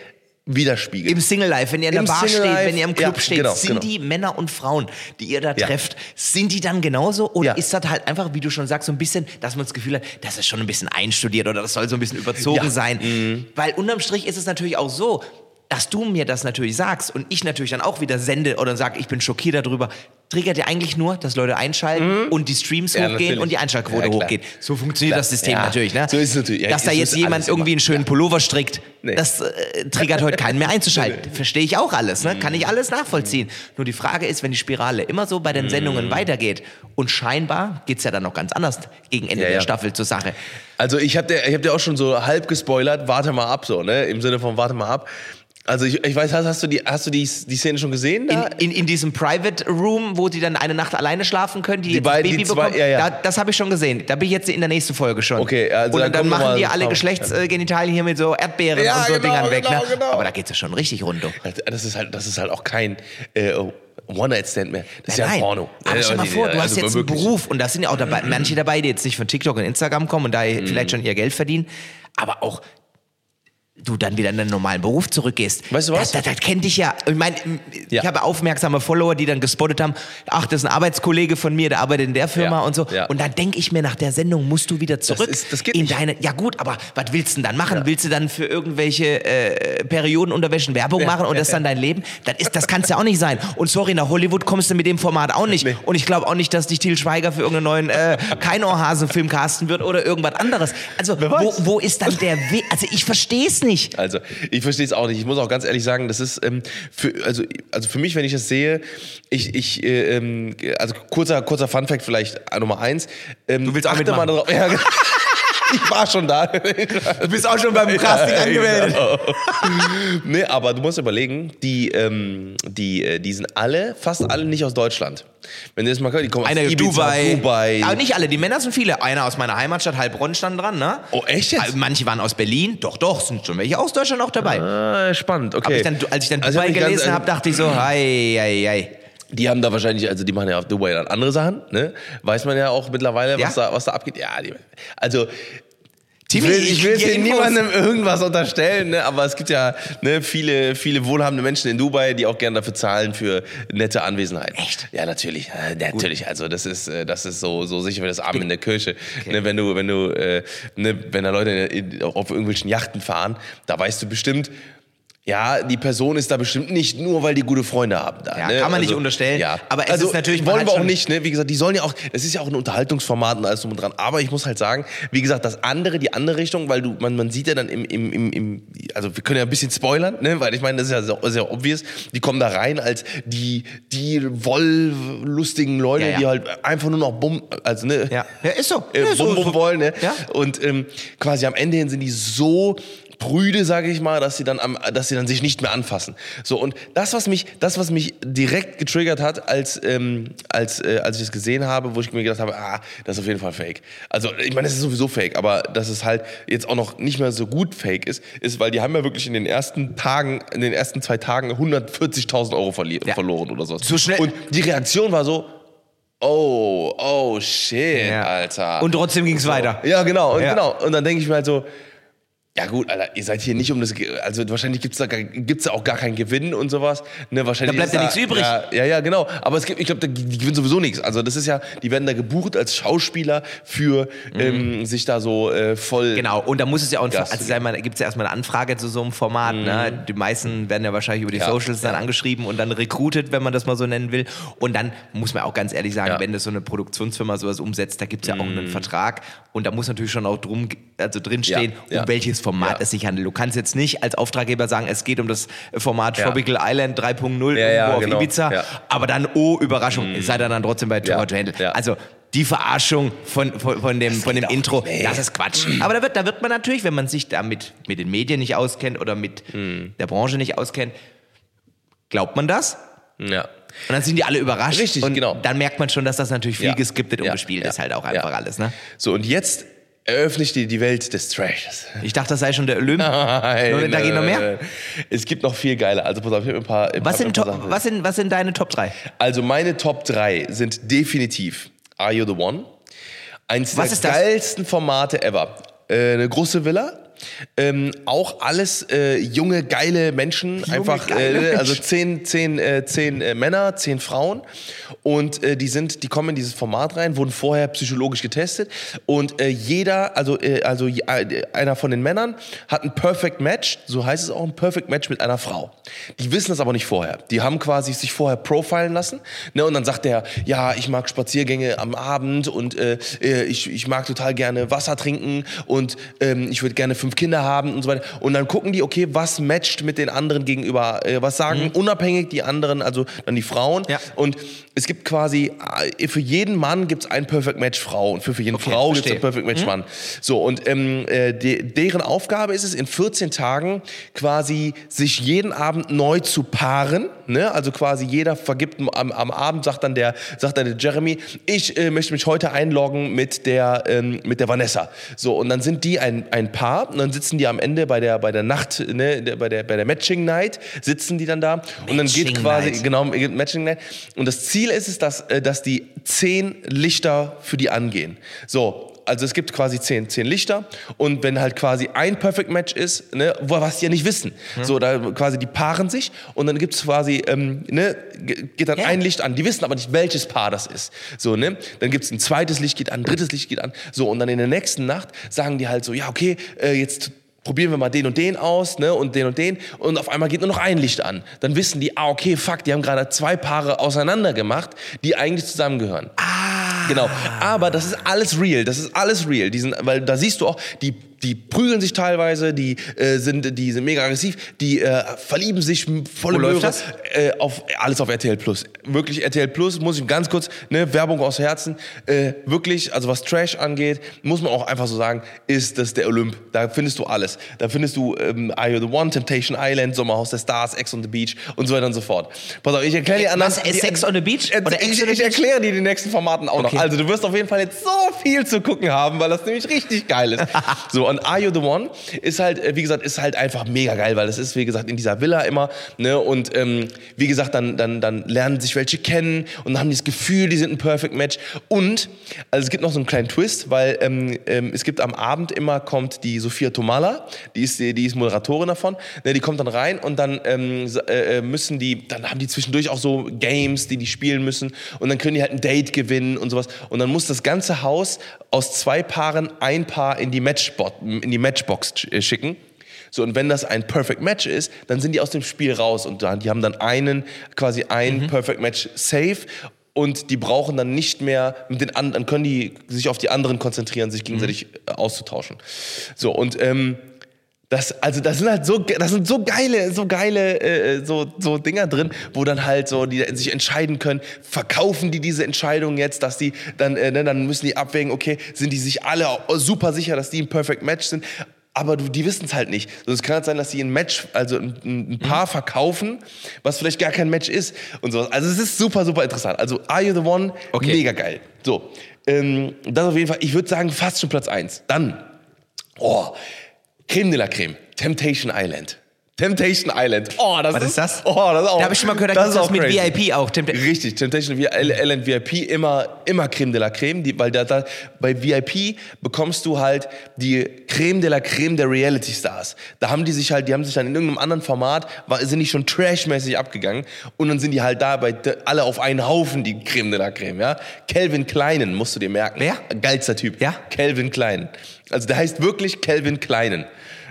widerspiegelt. Im Single Life, wenn ihr in der Im Bar Single steht, Life, wenn ihr im Club ja, steht, genau, sind genau. die Männer und Frauen, die ihr da Ja. trefft, sind die dann genauso? Oder Ja. ist das halt einfach, wie du schon sagst, so ein bisschen, dass man das Gefühl hat, das ist schon ein bisschen einstudiert oder das soll so ein bisschen überzogen Ja. Mhm. sein? Weil unterm Strich ist es natürlich auch so, dass du mir das natürlich sagst und ich natürlich dann auch wieder sende oder sage, ich bin schockiert darüber, triggert ja eigentlich nur, dass Leute einschalten und die Streams Ja, hochgehen natürlich. und die Einschaltquote Ja, klar. hocht. So funktioniert das System ja, natürlich, ne? so ist es natürlich. Ja, dass da es jetzt jemand irgendwie einen schönen Pullover strickt, Nee. das äh, triggert heute keinen mehr einzuschalten. Verstehe ich auch alles, ne? Kann ich alles nachvollziehen. Nur die Frage ist, wenn die Spirale immer so bei den Mhm. Sendungen weitergeht und scheinbar geht's ja dann noch ganz anders gegen Ende der. Staffel zur Sache. Also ich habe dir, ich hab dir auch schon so halb gespoilert, warte mal ab, so, ne? Im Sinne von warte mal ab. Also ich, ich weiß, hast, hast du, die, hast du die, die Szene schon gesehen? In, in, in diesem Private Room, wo die dann eine Nacht alleine schlafen können, die, Die beiden- Baby die zwei- bekommen, ja, ja. Da, das habe ich schon gesehen. Da bin ich jetzt in der nächsten Folge schon. Okay, also und dann dann, machen die alle. Geschlechtsgenitalien hier mit so Erdbeeren Ja, und so genau, Dingern weg. genau, ne? genau. Aber da geht's ja schon richtig rund. du. Das ist halt, das ist halt auch kein äh, One-Night-Stand mehr. Das ist Nein, ja nein. Porno. Aber stell mal vor, du also hast jetzt einen. Beruf und da sind ja auch dabei, manche dabei, die jetzt nicht von TikTok und Instagram kommen und da Mhm. vielleicht schon ihr Geld verdienen, aber auch du dann wieder in deinen normalen Beruf zurückgehst. Weißt du was? Das, das, das kennt dich ja. Ich meine, Ja. ich habe aufmerksame Follower, die dann gespottet haben, ach, das ist ein Arbeitskollege von mir, der arbeitet in der Firma Ja, und so. ja. Und dann denke ich mir, nach der Sendung musst du wieder zurück ist- das geht in nicht. deine. Ja gut, aber was willst du denn dann machen? Willst du dann für irgendwelche äh, Periodenunterwäschen Werbung machen und das dann dein Leben? Das, ist, das kann es ja auch nicht sein. Und sorry, nach Hollywood kommst du mit dem Format auch nicht. Nee. Und ich glaube auch nicht, dass dich Til Schweiger für irgendeinen neuen äh, kein Ohrhasen-Film casten wird oder irgendwas anderes. Also wo, wo ist dann der Weg? Also ich verstehe es nicht. Also, ich verstehe es auch nicht. Ich muss auch ganz ehrlich sagen, das ist ähm, für, also, also für mich, wenn ich das sehe, ich, ich äh, ähm, also kurzer, kurzer Funfact vielleicht Nummer eins. Ähm, Du willst auch achte mal mitmachen. darauf. Ja, genau. Ich war schon da. Du bist auch schon beim Casting angemeldet. nee, aber du musst überlegen, die, ähm, die, äh, die sind alle, fast alle nicht aus Deutschland. Wenn du das mal hörst, die kommen Einer aus Ibiza, Dubai. Dubai. Aber nicht alle, die Männer sind viele. Einer aus meiner Heimatstadt, Heilbronn, stand dran, ne? Oh, echt jetzt? Äh, Manche waren aus Berlin. Doch, doch, sind schon welche aus Deutschland auch dabei. Ah, spannend, okay. Ich dann, als ich dann Also Dubai ich hab mich gelesen habe, dachte ich so, hei, hei, hei. Die haben da wahrscheinlich, also die machen ja auf Dubai dann andere Sachen, ne? Weiß man ja auch mittlerweile, was, Ja. da, was da abgeht. Ja, die, also ich will, ich will hier niemandem irgendwas unterstellen, ne? aber es gibt ja ne, viele, viele wohlhabende Menschen in Dubai, die auch gerne dafür zahlen für nette Anwesenheit. Echt? Ja, natürlich, äh, natürlich. Also das ist, äh, das ist so, so sicher wie das Arm in der Kirche. Ne, wenn du, wenn du, äh, ne, wenn da Leute auf irgendwelchen Yachten fahren, da weißt du bestimmt. Ja, die Person ist da bestimmt nicht nur, weil die gute Freunde haben. Da, Ja, ne? kann man nicht unterstellen, Ja. aber es also, ist natürlich- wollen wir auch nicht. Ne? Wie gesagt, die sollen ja auch. Es ist ja auch ein Unterhaltungsformat und alles drum und dran. Aber ich muss halt sagen, wie gesagt, das andere, die andere Richtung, weil du, man, man sieht ja dann im, im, im, im, also wir können ja ein bisschen spoilern, ne? weil ich meine, das ist ja sehr, sehr obvious. Die kommen da rein als die, die wolllustigen Leute, Ja, ja. die halt einfach nur noch bumm, also ne, Ja, ja ist so. äh, Ja, so- bum, bum so- wollen. Ne? Ja. Und ähm, quasi am Ende hin sind die so prüde, sage ich mal, dass sie dann am, dass sie dann sich nicht mehr anfassen. So und das, was mich, das, was mich direkt getriggert hat, als ähm, als äh, als ich es gesehen habe, wo ich mir gedacht habe, ah, das ist auf jeden Fall Fake. Also ich meine, es ist sowieso Fake, aber dass es halt jetzt auch noch nicht mehr so gut Fake ist, ist, weil die haben ja wirklich in den ersten Tagen, in den ersten zwei Tagen 140.000 Euro verli Ja. verloren oder sowas. So schnell- Und die Reaktion war so. Oh, oh shit, Ja. Alter. Und trotzdem ging es weiter. Ja, genau, und Ja. genau. Und dann denke ich mir halt so, ja gut, Alter, ihr seid hier nicht um das, also wahrscheinlich gibt's da, gar- gibt's da auch gar keinen Gewinn und sowas. Ne, wahrscheinlich Da bleibt ja nichts übrig. Ja, ja, ja, genau. Aber es gibt, ich glaube, die gewinnen sowieso nichts. Also das ist ja, die werden da gebucht als Schauspieler für ähm, sich da so äh, voll. Mhm. Genau, und da muss es ja auch, ein, also gibt es ja erstmal eine Anfrage zu so einem Format. Ne? Die meisten werden ja wahrscheinlich über die Ja, Socials dann angeschrieben und dann recruited, wenn man das mal so nennen will. Und dann muss man auch ganz ehrlich sagen, wenn das so eine Produktionsfirma sowas umsetzt, da gibt es ja auch einen Vertrag und da muss natürlich schon auch drum, also drinstehen, um welches Format Ja. es sich handelt. Du kannst jetzt nicht als Auftraggeber sagen, es geht um das Format Ja. Tropical Island 3.0 Ja, ja, auf genau. Ibiza, aber dann, oh, Überraschung, ihr seid dann trotzdem bei Hot to Handle. Also die Verarschung von, von, von dem, von dem Intro, nicht. Das ist Quatsch. Aber da wird, da wird man natürlich, wenn man sich damit mit den Medien nicht auskennt oder mit Hm. der Branche nicht auskennt, glaubt man das? Ja. Und dann sind die alle überrascht. Richtig, und genau. Dann merkt man schon, dass das natürlich viel Ja. geskriptet und Ja. gespielt Ja. ist halt auch einfach alles. Ne? So, und jetzt eröffne ich dir die Welt des Trashes. Ich dachte, das sei schon der Olymp. Nein, Nur, da geht noch mehr? Es gibt noch viel geiler. Also pass auf, ich habe ein paar. ich Was hab sind, ein paar Top, was, sind, was sind deine Top 3? Also meine Top 3 sind definitiv Are You the One? Eins Was der ist das? geilsten Formate ever. Äh, eine große Villa Ähm, auch alles äh, junge, geile Menschen. einfach, äh, also zehn, zehn, äh, zehn äh, Männer, zehn Frauen. Und äh, die sind, die kommen in dieses Format rein, wurden vorher psychologisch getestet. Und äh, jeder, also, äh, also äh, einer von den Männern hat ein Perfect Match, so heißt es auch, ein Perfect Match mit einer Frau. Die wissen das aber nicht vorher. Die haben quasi sich vorher profilen lassen. Ne, und dann sagt der, ja, ich mag Spaziergänge am Abend und äh, äh, ich, ich mag total gerne Wasser trinken und ähm, ich würde gerne fünf Kinder haben und so weiter. Und dann gucken die, okay, was matcht mit den anderen gegenüber, äh, was sagen unabhängig die anderen, also dann die Frauen. Ja. Und es gibt quasi, äh, für jeden Mann gibt es ein Perfect Match Frau und für, für jeden Okay, Frau gibt es ein Perfect Match Mann. So, und ähm, äh, de, deren Aufgabe ist es, in 14 Tagen quasi sich jeden Abend neu zu paaren. Ne? Also quasi jeder vergibt am, am Abend, sagt dann der, sagt dann der Jeremy, ich äh, möchte mich heute einloggen mit der, ähm, mit der Vanessa. So, und dann sind die ein, ein Paar und dann sitzen die am Ende bei der, bei der Nacht, ne, bei, der, bei der Matching Night, sitzen die dann da und dann geht Matching quasi, Night. genau, Matching Night. Und das Ziel ist es, dass, äh, dass die zehn Lichter für die angehen. So, also es gibt quasi zehn, zehn Lichter und wenn halt quasi ein Perfect Match ist, ne, was die ja nicht wissen, so da quasi die paaren sich und dann gibt es quasi, ähm, ne, ge- geht dann Ja. ein Licht an. Die wissen aber nicht, welches Paar das ist. So, ne? Dann gibt es ein zweites Licht geht an, ein drittes Licht geht an. So, und dann in der nächsten Nacht sagen die halt so, ja, okay, äh, jetzt probieren wir mal den und den aus, ne, und den und den und auf einmal geht nur noch ein Licht an. Dann wissen die, ah, okay, fuck, die haben gerade zwei Paare auseinander gemacht, die eigentlich zusammengehören. Ah. Genau. Aber das ist alles real, das ist alles real. Die sind, weil da siehst du auch, die die prügeln sich teilweise, die äh, sind, die sind mega aggressiv, die äh, verlieben sich m- volle Möhre. Äh, auf alles auf RTL Plus. Wirklich RTL Plus muss ich ganz kurz ne Werbung aus Herzen. Äh, wirklich, also was Trash angeht, muss man auch einfach so sagen, ist das der Olymp. Da findest du alles. Da findest du ähm, Are You the One, Temptation Island, Sommerhaus der Stars, Ex on the Beach und so weiter und so fort. Pass auf, ich erkläre dir Was, anders. äh, Sex on the Beach? Äh, Oder ich, ich erkläre dir die nächsten Formaten auch Okay. noch. Also du wirst auf jeden Fall jetzt so viel zu gucken haben, weil das nämlich richtig geil ist. so, und Are You the One ist halt, äh, wie gesagt, ist halt einfach mega geil, weil das ist, wie gesagt, in dieser Villa immer, ne, und ähm, wie gesagt, dann, dann, dann lernen sich welche kennen und dann haben die das Gefühl, die sind ein Perfect Match. Und, also es gibt noch so einen kleinen Twist, weil ähm, ähm, es gibt am Abend immer kommt die Sophia Tomala, die ist, die ist Moderatorin davon, ne, die kommt dann rein und dann ähm, äh, äh, müssen die, dann haben die zwischendurch auch so Games, die die spielen müssen und dann können die halt ein Date gewinnen und sowas und dann muss das ganze Haus aus zwei Paaren ein Paar in die, Matchbot, in die Matchbox äh, schicken. So, und wenn das ein Perfect Match ist, dann sind die aus dem Spiel raus und dann, die haben dann einen, quasi ein Perfect Match safe und die brauchen dann nicht mehr mit den anderen, dann können die sich auf die anderen konzentrieren, sich gegenseitig äh, auszutauschen. So, und ähm, das, also das sind halt so, das sind so geile, so geile, äh, so, so Dinger drin, wo dann halt so die sich entscheiden können, verkaufen die diese Entscheidung jetzt, dass die dann, äh, ne, dann müssen die abwägen, okay, sind die sich alle super sicher, dass die ein Perfect Match sind, aber du, die wissen es halt nicht. So, es kann halt sein, dass sie ein Match, also ein, ein Paar verkaufen, was vielleicht gar kein Match ist und sowas. Also es ist super, super interessant. Also Are You the One? Okay. Mega geil. So, ähm, das auf jeden Fall, ich würde sagen, fast schon Platz eins. Dann Oh, Creme de la Creme. Temptation Island. Temptation Island. Oh, das Was ist, ist das? Oh, das ist auch. Da habe ich schon mal gehört, da das auch mit crazy. VIP auch. Tempt- Richtig, Temptation Island VIP immer, immer Creme de la Creme, die, weil da, da, bei VIP bekommst du halt die Creme de la Creme der Reality Stars. Da haben die sich halt, die haben sich dann in irgendeinem anderen Format, war, sind die schon trashmäßig abgegangen und dann sind die halt da bei alle auf einen Haufen, die Creme de la Creme, ja. Calvin Kleinen, musst du dir merken. Wer? Geilster Typ. Ja? Calvin Klein. Also der heißt wirklich Calvin Kleinen.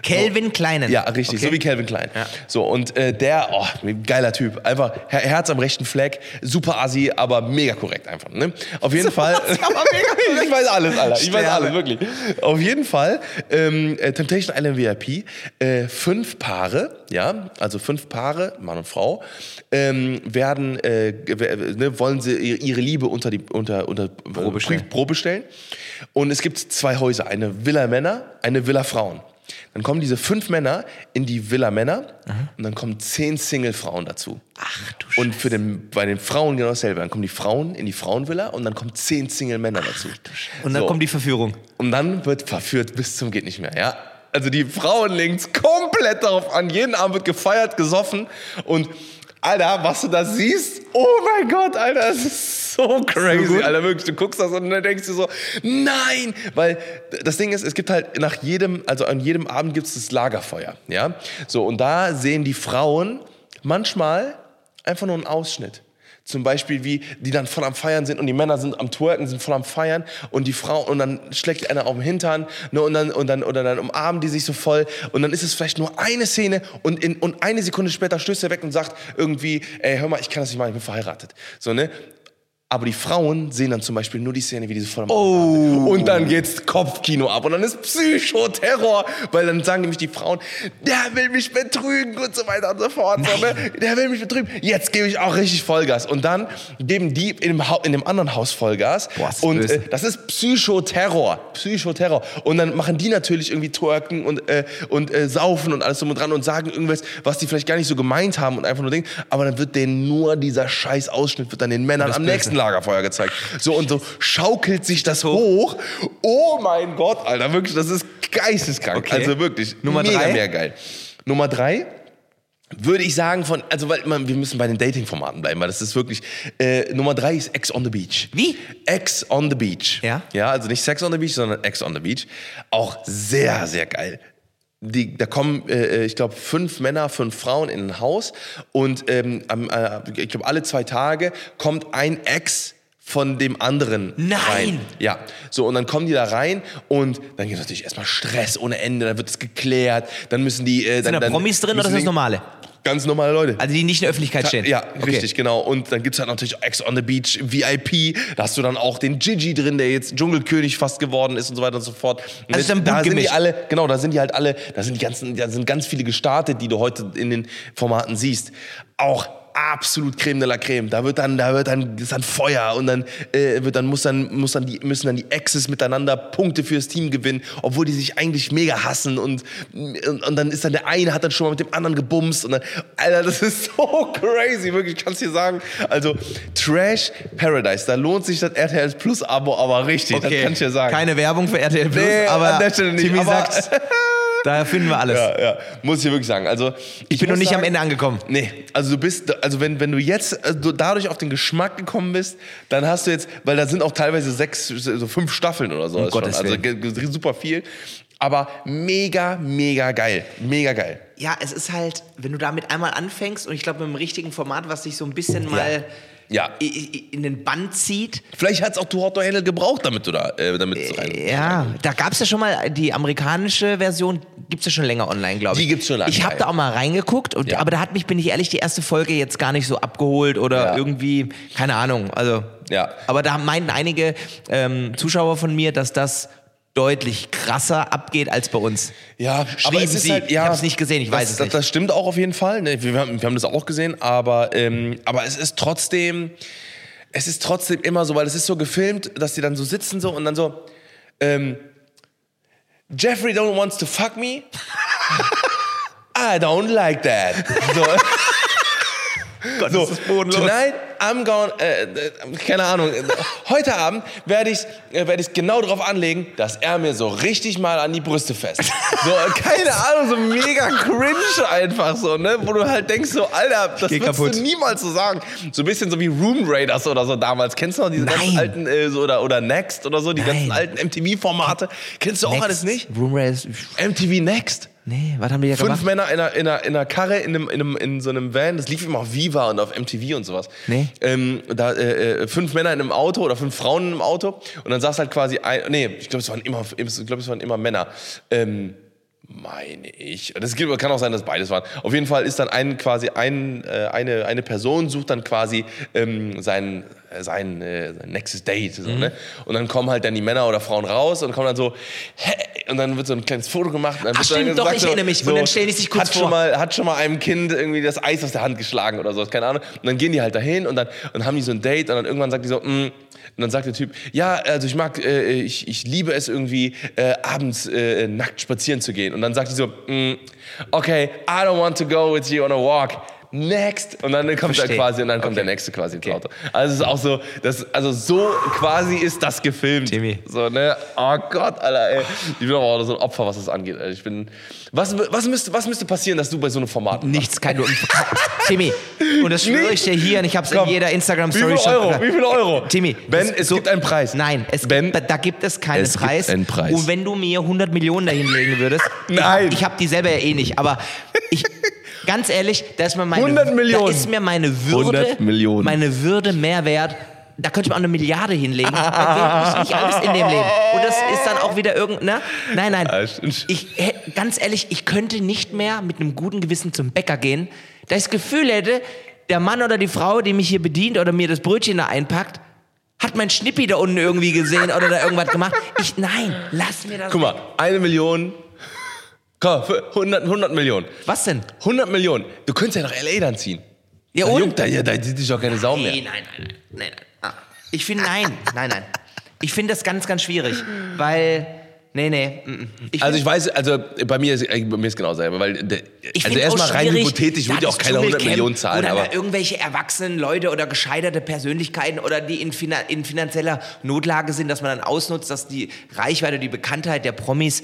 Kelvin Kleinen. Ja, richtig, Okay. so wie Calvin Klein. Ja. So, und äh, der, oh, geiler Typ. Einfach Her Herz am rechten Fleck, super assi, aber mega korrekt einfach. Ne? Auf jeden Fall. ich weiß alles, Alter. Ich weiß alles, wirklich. Auf jeden Fall, ähm, äh, Temptation Island VIP, äh, fünf Paare, ja, also fünf Paare, Mann und Frau, ähm, werden, äh, ne, wollen sie ihre ihre Liebe unter die unter, unter Probe stellen. Probe stellen. Und es gibt zwei Häuser, eine Villa Männer, eine Villa Frauen. Dann kommen diese fünf Männer in die Villa Männer und dann kommen zehn Single-Frauen dazu. Ach du Und für den, bei den Frauen genau dasselbe. Dann kommen die Frauen in die Frauenvilla und dann kommen zehn Single-Männer dazu. Und dann So. kommt die Verführung. Und dann wird verführt bis zum geht nicht mehr, ja. Also die Frauen legen es komplett darauf an. Jeden Abend wird gefeiert, gesoffen und Alter, was du da siehst, oh mein Gott, Alter, das ist so crazy, gut? Alter, wirklich. Du guckst das und dann denkst du so, nein, weil das Ding ist, es gibt halt nach jedem, also an jedem Abend gibt es das Lagerfeuer, ja. So, und da sehen die Frauen manchmal einfach nur einen Ausschnitt. Zum Beispiel, wie die dann voll am Feiern sind und die Männer sind am Twerken, sind voll am Feiern und die Frau, und dann schlägt einer auf den Hintern ne, und, dann, und dann, oder dann umarmen die sich so voll und dann ist es vielleicht nur eine Szene und, in, und eine Sekunde später stößt er weg und sagt irgendwie, ey, hör mal, ich kann das nicht machen, ich bin verheiratet. So, ne? Aber die Frauen sehen dann zum Beispiel nur die Szene, wie diese voll am oh. Und dann geht's Kopfkino ab und dann ist Psychoterror, weil dann sagen nämlich die Frauen, der will mich betrügen und so weiter und so fort. So, ne? Der will mich betrügen. Jetzt gebe ich auch richtig Vollgas. Und dann geben die in dem, Hau- in dem anderen Haus Vollgas. Boah, und äh, das ist Psychoterror. Psychoterror. Und dann machen die natürlich irgendwie twerken und, äh, und äh, saufen und alles drum und dran und sagen irgendwas, was die vielleicht gar nicht so gemeint haben und einfach nur denken. Aber dann wird denen nur dieser scheiß Ausschnitt, wird dann den Männern am nächsten Lagerfeuer gezeigt. So und so schaukelt sich das hoch. Oh mein Gott, Alter, wirklich, das ist geisteskrank. Okay. Also wirklich. Nummer mega, drei? Mega geil. Nummer drei würde ich sagen von, also weil man, wir müssen bei den Dating-Formaten bleiben, weil das ist wirklich, äh, Nummer drei ist Ex on the Beach. Wie? Ex on the Beach. Ja? Ja, also nicht Sex on the Beach, sondern Ex on the Beach. Auch sehr, sehr geil. Die, da kommen, äh, ich glaube, fünf Männer, fünf Frauen in ein Haus und ähm, äh, ich glaube, alle zwei Tage kommt ein Ex von dem anderen Nein! rein. Ja, so und dann kommen die da rein und dann gibt es natürlich erstmal Stress ohne Ende, dann wird es geklärt, dann müssen die... Äh, Sind dann, da dann Promis drin oder ist das normale? Ganz normale Leute. Also die nicht in der Öffentlichkeit stehen? Ja, Okay. richtig, genau. Und dann gibt's halt natürlich Ex on the Beach VIP. Da hast du dann auch den Gigi drin, der jetzt Dschungelkönig fast geworden ist und so weiter und so fort. Und Also dann da sind die alle, genau, da sind die halt alle, da sind die ganzen, da sind ganz viele gestartet, die du heute in den Formaten siehst. Auch absolut Creme de la Creme. Da wird dann, da wird dann, ist dann Feuer und dann äh, wird dann muss dann muss dann die müssen dann die Exes miteinander Punkte fürs Team gewinnen, obwohl die sich eigentlich mega hassen und, und und dann ist dann der eine hat dann schon mal mit dem anderen gebumst und dann Alter, das ist so crazy, wirklich, ich kann's dir sagen. Also Trash Paradise, da lohnt sich das RTL Plus Abo aber richtig, das kann ich dir sagen. Keine Werbung für RTL Plus, Nee, aber an der Stelle nicht, Timmy aber- sagt, da finden wir alles. ja, ja, muss ich wirklich sagen. Also Ich bin noch nicht am sagen- Ende angekommen. Nee, also du bist, also wenn, wenn du jetzt also du dadurch auf den Geschmack gekommen bist, dann hast du jetzt, weil da sind auch teilweise sechs, so fünf Staffeln oder so. Um ist schon, Gottes also super viel. Aber mega, mega geil. Mega geil. Ja, es ist halt, wenn du damit einmal anfängst und ich glaube mit dem richtigen Format, was dich so ein bisschen mal Ja. in den Band zieht. Vielleicht hat es auch Tuotto Hennel gebraucht, damit du da, äh, damit so rein. Ja, da gab es ja schon mal die amerikanische Version, gibt es ja schon länger online, glaube ich. Die gibt's schon lange, Ich habe da auch mal reingeguckt, und, Ja. aber da hat mich, bin ich ehrlich, die erste Folge jetzt gar nicht so abgeholt oder Ja. irgendwie, keine Ahnung. Also, Ja. Aber da meinten einige ähm, Zuschauer von mir, dass das deutlich krasser abgeht als bei uns. Ja, aber es ist sie. halt, ja, Ich hab's nicht gesehen, ich das, weiß es das, nicht. Das stimmt auch auf jeden Fall. Ne? Wir, haben, wir haben das auch gesehen, aber, ähm, aber es ist trotzdem, es ist trotzdem immer so, weil es ist so gefilmt, dass die dann so sitzen so und dann so, ähm, Jeffrey don't wants to fuck me. I don't like that. So. Gott, So, tonight I'm going, äh, äh, keine Ahnung, heute Abend werde ich äh, werd ich's genau darauf anlegen, dass er mir so richtig mal an die Brüste fest. So, keine Ahnung, so mega cringe einfach so, ne, wo du halt denkst so, Alter, das würdest kaputt. du niemals so sagen. So ein bisschen so wie Room Raiders oder so damals. Kennst du noch diese ganzen Nein. alten, äh, so, oder, oder Next oder so, die Nein. ganzen alten MTV-Formate? Kennst du auch Next, alles nicht? Room Race. MTV Next? Nee, was haben die da Fünf gemacht? Männer in einer, in, einer, in einer Karre, in, einem, in, einem, in so einem Van, das lief immer auf Viva und auf MTV und sowas. Nee. Ähm, da, äh, äh, fünf Männer in einem Auto oder fünf Frauen in einem Auto und dann saß halt quasi ein, nee, ich glaube, es waren immer, ich glaube, es waren immer Männer. Ähm, meine ich. Das kann auch sein, dass beides waren. Auf jeden Fall ist dann ein quasi ein, äh, eine, eine Person sucht dann quasi ähm, sein, äh, sein, äh, sein nächstes Date. So, Mhm. ne? Und dann kommen halt dann die Männer oder Frauen raus und kommen dann so, hä? und dann wird so ein kleines Foto gemacht. Und dann Ach, wird dann stimmt, doch, gesagt ich erinnere mich. Und dann stellen die sich kurz hat vor. Schon mal, hat schon mal einem Kind irgendwie das Eis aus der Hand geschlagen oder so, keine Ahnung. Und dann gehen die halt dahin und dann und haben die so ein Date und dann irgendwann sagt die so, mm, und dann sagt der Typ, ja, also ich mag, äh, ich, ich liebe es irgendwie, äh, abends äh, nackt spazieren zu gehen. Und dann sagt die so, mm, okay, I don't want to go with you on a walk. Next. Und dann kommt er Verstehe. quasi, und dann kommt Okay. der nächste quasi ins Okay. Auto. Also es ist auch so, das, also so quasi ist das gefilmt. Timmy. So, ne? Oh Gott, Alter, ey. Ich bin aber auch so ein Opfer, was das angeht. Alter. Ich bin, was, was, müsste, was müsste passieren, dass du bei so einem Format Nichts, kein Timmy, und das schwöre ich dir hier und ich habe es in Komm. jeder Wie Instagram-Story viel schon Euro? gesagt. Wie viel Euro? Timmy, Ben, es gibt einen Preis. Nein, es Ben, gibt, da gibt es keinen es gibt Preis. einen Preis. Und wenn du mir 100 Millionen dahin legen würdest, Nein. ich, ich habe die selber ja eh nicht, aber ich, ganz ehrlich, da ist mir meine, 100 Millionen. Da ist mir meine Würde, 100 Millionen. meine Würde mehr wert. Da könnte ich mir auch eine Milliarde hinlegen. Da geht nicht alles in dem Leben. Und das ist dann auch wieder irgend, ne? Nein, nein. Stimmt. Ich, ganz ehrlich, ich könnte nicht mehr mit einem guten Gewissen zum Bäcker gehen, da ich das Gefühl hätte, der Mann oder die Frau, die mich hier bedient oder mir das Brötchen da einpackt, hat mein Schnippi da unten irgendwie gesehen oder da irgendwas gemacht. Ich, nein, lass mir das. Guck mal, eine Million. Komm, für 100, 100 Millionen. Was denn? 100 Millionen. Du könntest ja nach L.A. dann ziehen. Ja, Da und? juckt da, ja, da sieht sich doch keine Sau mehr. Nein, nein, nein, nein, nein. Ah. Ich finde, nein, nein, nein. Ich finde das ganz, ganz schwierig, weil, nee, nee. mm, mm. Ich Also ich weiß, also bei mir ist, äh, bei mir ist genau dasselbe, weil also erstmal rein hypothetisch würde ich auch keine 100 Dschungelcamp Millionen zahlen, Oder aber da irgendwelche erwachsenen Leute oder gescheiterte Persönlichkeiten oder die in, finan in finanzieller Notlage sind, dass man dann ausnutzt, dass die Reichweite, die Bekanntheit der Promis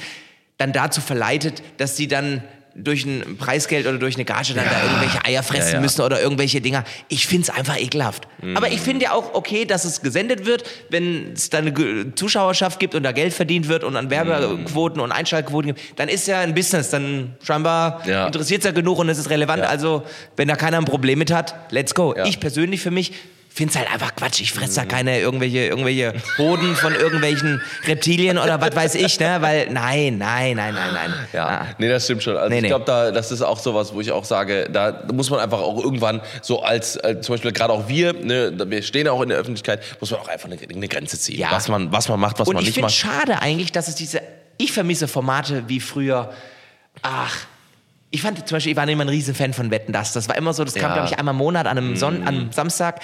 dann dazu verleitet, dass sie dann durch ein Preisgeld oder durch eine Gage dann da irgendwelche Eier fressen Ja, ja. müssen oder irgendwelche Dinger. Ich finde es einfach ekelhaft. Aber ich finde ja auch okay, dass es gesendet wird, wenn es da eine Zuschauerschaft gibt und da Geld verdient wird und an Werbequoten und Einschaltquoten gibt, dann ist ja ein Business, dann scheinbar Ja. interessiert es ja genug und es ist relevant. Ja. Also, wenn da keiner ein Problem mit hat, let's go. Ja. Ich persönlich für mich finde es halt einfach Quatsch. Ich fresse da keine irgendwelche, irgendwelche Hoden von irgendwelchen Reptilien oder was weiß ich, ne? Weil, nein, nein, nein, nein, nein. Ja, Ah. nee, das stimmt schon. Also Nee, ich nee. glaube, da, das ist auch sowas, wo ich auch sage, da muss man einfach auch irgendwann so als, äh, zum Beispiel gerade auch wir, ne, wir stehen auch in der Öffentlichkeit, muss man auch einfach eine, eine Grenze ziehen. Ja. Was, man, was man macht, was Und man ich nicht finde macht. schade eigentlich, dass es diese, ich vermisse Formate wie früher, ach, ich fand zum Beispiel, ich war immer ein Riesenfan von Wetten, das. Das war immer so, das kam, Ja. glaube ich, einmal im Monat an einem, Son an einem Samstag.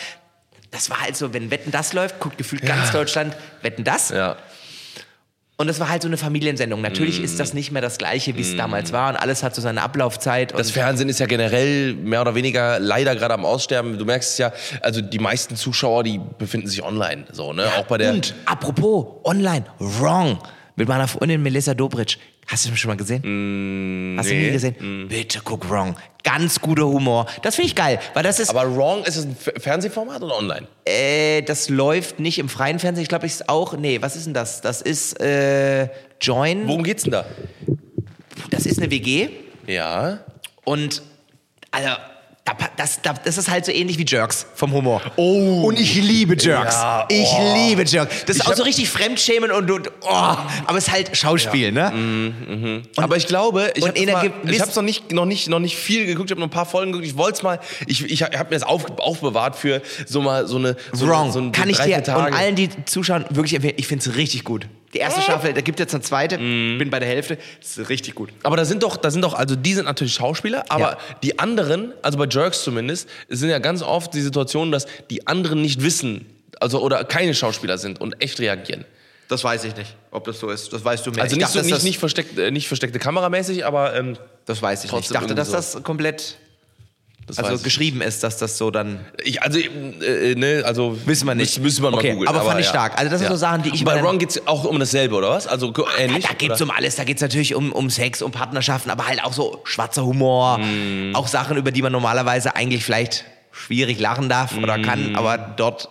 Das war halt so, wenn Wetten, das läuft, guckt gefühlt ganz Deutschland Wetten, das. Ja. Und das war halt so eine Familiensendung. Natürlich ist das nicht mehr das Gleiche, wie es damals war und alles hat so seine Ablaufzeit. Das Fernsehen ist ja generell mehr oder weniger leider gerade am Aussterben. Du merkst es ja, also die meisten Zuschauer, die befinden sich online. So, ne? auch bei der. Und apropos, online, wrong. Mit meiner Freundin Melissa Dobritsch. Hast du mich schon mal gesehen? Hast du nee. nie gesehen? Bitte guck wrong. Ganz guter Humor. Das finde ich geil, weil das ist, Aber Wrong, ist es ein F- Fernsehformat oder online? äh, das läuft nicht im freien Fernsehen. Ich glaube, ich ist auch, nee, was ist denn das? Das ist äh, Join. Worum geht's denn da? Das ist eine WG Ja. und also das, da, das ist halt so ähnlich wie Jerks vom Humor. Oh. Und ich liebe Jerks. Ja, Ich oh. liebe Jerks. Das ist Ich auch so richtig Fremdschämen und, und oh, aber es ist halt Schauspiel, ne? aber ich glaube, ich und habe ich hab's noch nicht, noch nicht, noch nicht viel geguckt. Ich habe noch ein paar Folgen geguckt. Ich wollte es mal. Ich, ich habe mir das auf, aufbewahrt für so mal so eine. So Wrong. So ein, Kann ich dir Tage. und allen, die zuschauen, wirklich empfehlen. Ich finde es richtig gut. Die erste Staffel, da gibt jetzt eine zweite, bin bei der Hälfte. Das ist richtig gut. Aber da sind doch, da sind doch, also die sind natürlich Schauspieler, aber Ja. die anderen, also bei Jerks zumindest, sind ja ganz oft die Situation, dass die anderen nicht wissen, also oder keine Schauspieler sind und echt reagieren. Das weiß ich nicht, ob das so ist. Das weißt du mir. Also Ich nicht, dachte, so, nicht, dass nicht, versteckt, äh, nicht versteckte kameramäßig, aber ähm, Das weiß ich nicht. Ich Trotzdem dachte, irgendwie dass so. das komplett das also geschrieben ist, dass das so dann. Ich, also, äh, ne, also Wissen wir nicht. Müssen, wir mal Okay, googeln. aber fand ich stark. Also das sind so Sachen, die ich Und Bei Ron geht's auch um dasselbe, oder was? Also go- ähnlich? da geht es um alles. Da geht es natürlich um, um Sex, um Partnerschaften, aber halt auch so schwarzer Humor. Mm. Auch Sachen, über die man normalerweise eigentlich vielleicht schwierig lachen darf oder kann, aber dort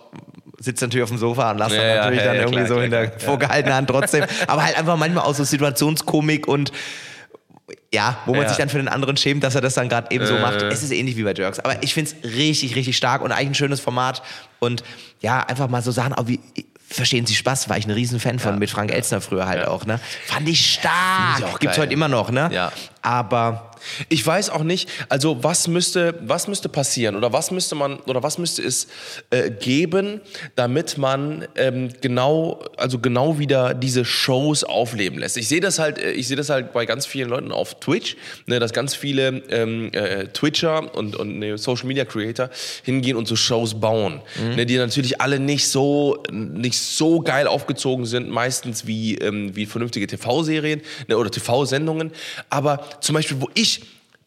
sitzt natürlich auf dem Sofa und lässt Mm. Ja, natürlich ja, dann ja, irgendwie klar, so klar, hinter vorgehaltener Hand trotzdem. aber halt einfach manchmal auch so Situationskomik und ja, wo man Ja. sich dann für den anderen schämt, dass er das dann gerade eben so Äh. macht. Es ist ähnlich wie bei Jerks. Aber ich finde es richtig, richtig stark und eigentlich ein schönes Format. Und ja, einfach mal so Sachen, auch wie, verstehen Sie Spaß, war ich ein Riesenfan von, mit Frank Elstner früher halt auch, ne? Fand ich stark. Find ich auch Gibt's geil. heute immer noch, ne? Ja. Aber Ich weiß auch nicht, also was müsste, was müsste passieren oder was müsste man oder was müsste es äh, geben, damit man ähm, genau, also genau wieder diese Shows aufleben lässt. Ich sehe das halt, äh, ich sehe das halt bei ganz vielen Leuten auf Twitch, ne, dass ganz viele ähm, äh, Twitcher und, und ne, Social Media Creator hingehen und so Shows bauen, ne, die natürlich alle nicht so nicht so geil aufgezogen sind, meistens wie ähm, wie vernünftige TV-Serien ne, oder TV-Sendungen, aber zum Beispiel, wo ich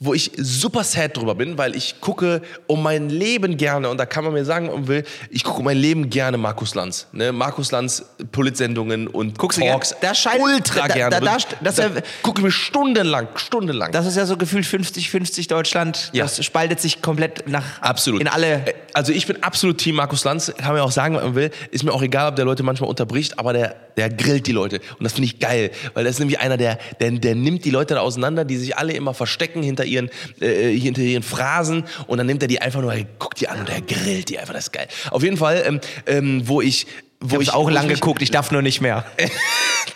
wo ich super sad drüber bin, weil ich gucke um mein Leben gerne, und da kann man mir sagen, ob man will, ich gucke um mein Leben gerne Markus Lanz. Ne? Markus Lanz, Politsendungen und Guckst du? Talks. Da scheint- ultra da- gerne. da- da- das- gucke ich mir stundenlang, stundenlang. Das ist ja so gefühlt 50-50 Deutschland. Ja. Das spaltet sich komplett nach Absolut. in alle. Äh, Also ich bin absolut Team Markus Lanz, kann man auch sagen, was man will. Ist mir auch egal, ob der Leute manchmal unterbricht, aber der, der grillt die Leute. Und das finde ich geil, weil das ist nämlich einer, der, der, der nimmt die Leute da auseinander, die sich alle immer verstecken hinter ihren, äh, hinter ihren Phrasen und dann nimmt er die einfach nur, er guckt die an und er grillt die einfach, das ist geil. Auf jeden Fall, ähm, ähm, wo ich... Wo Ich habe auch wo lang mich- geguckt, ich darf nur nicht mehr.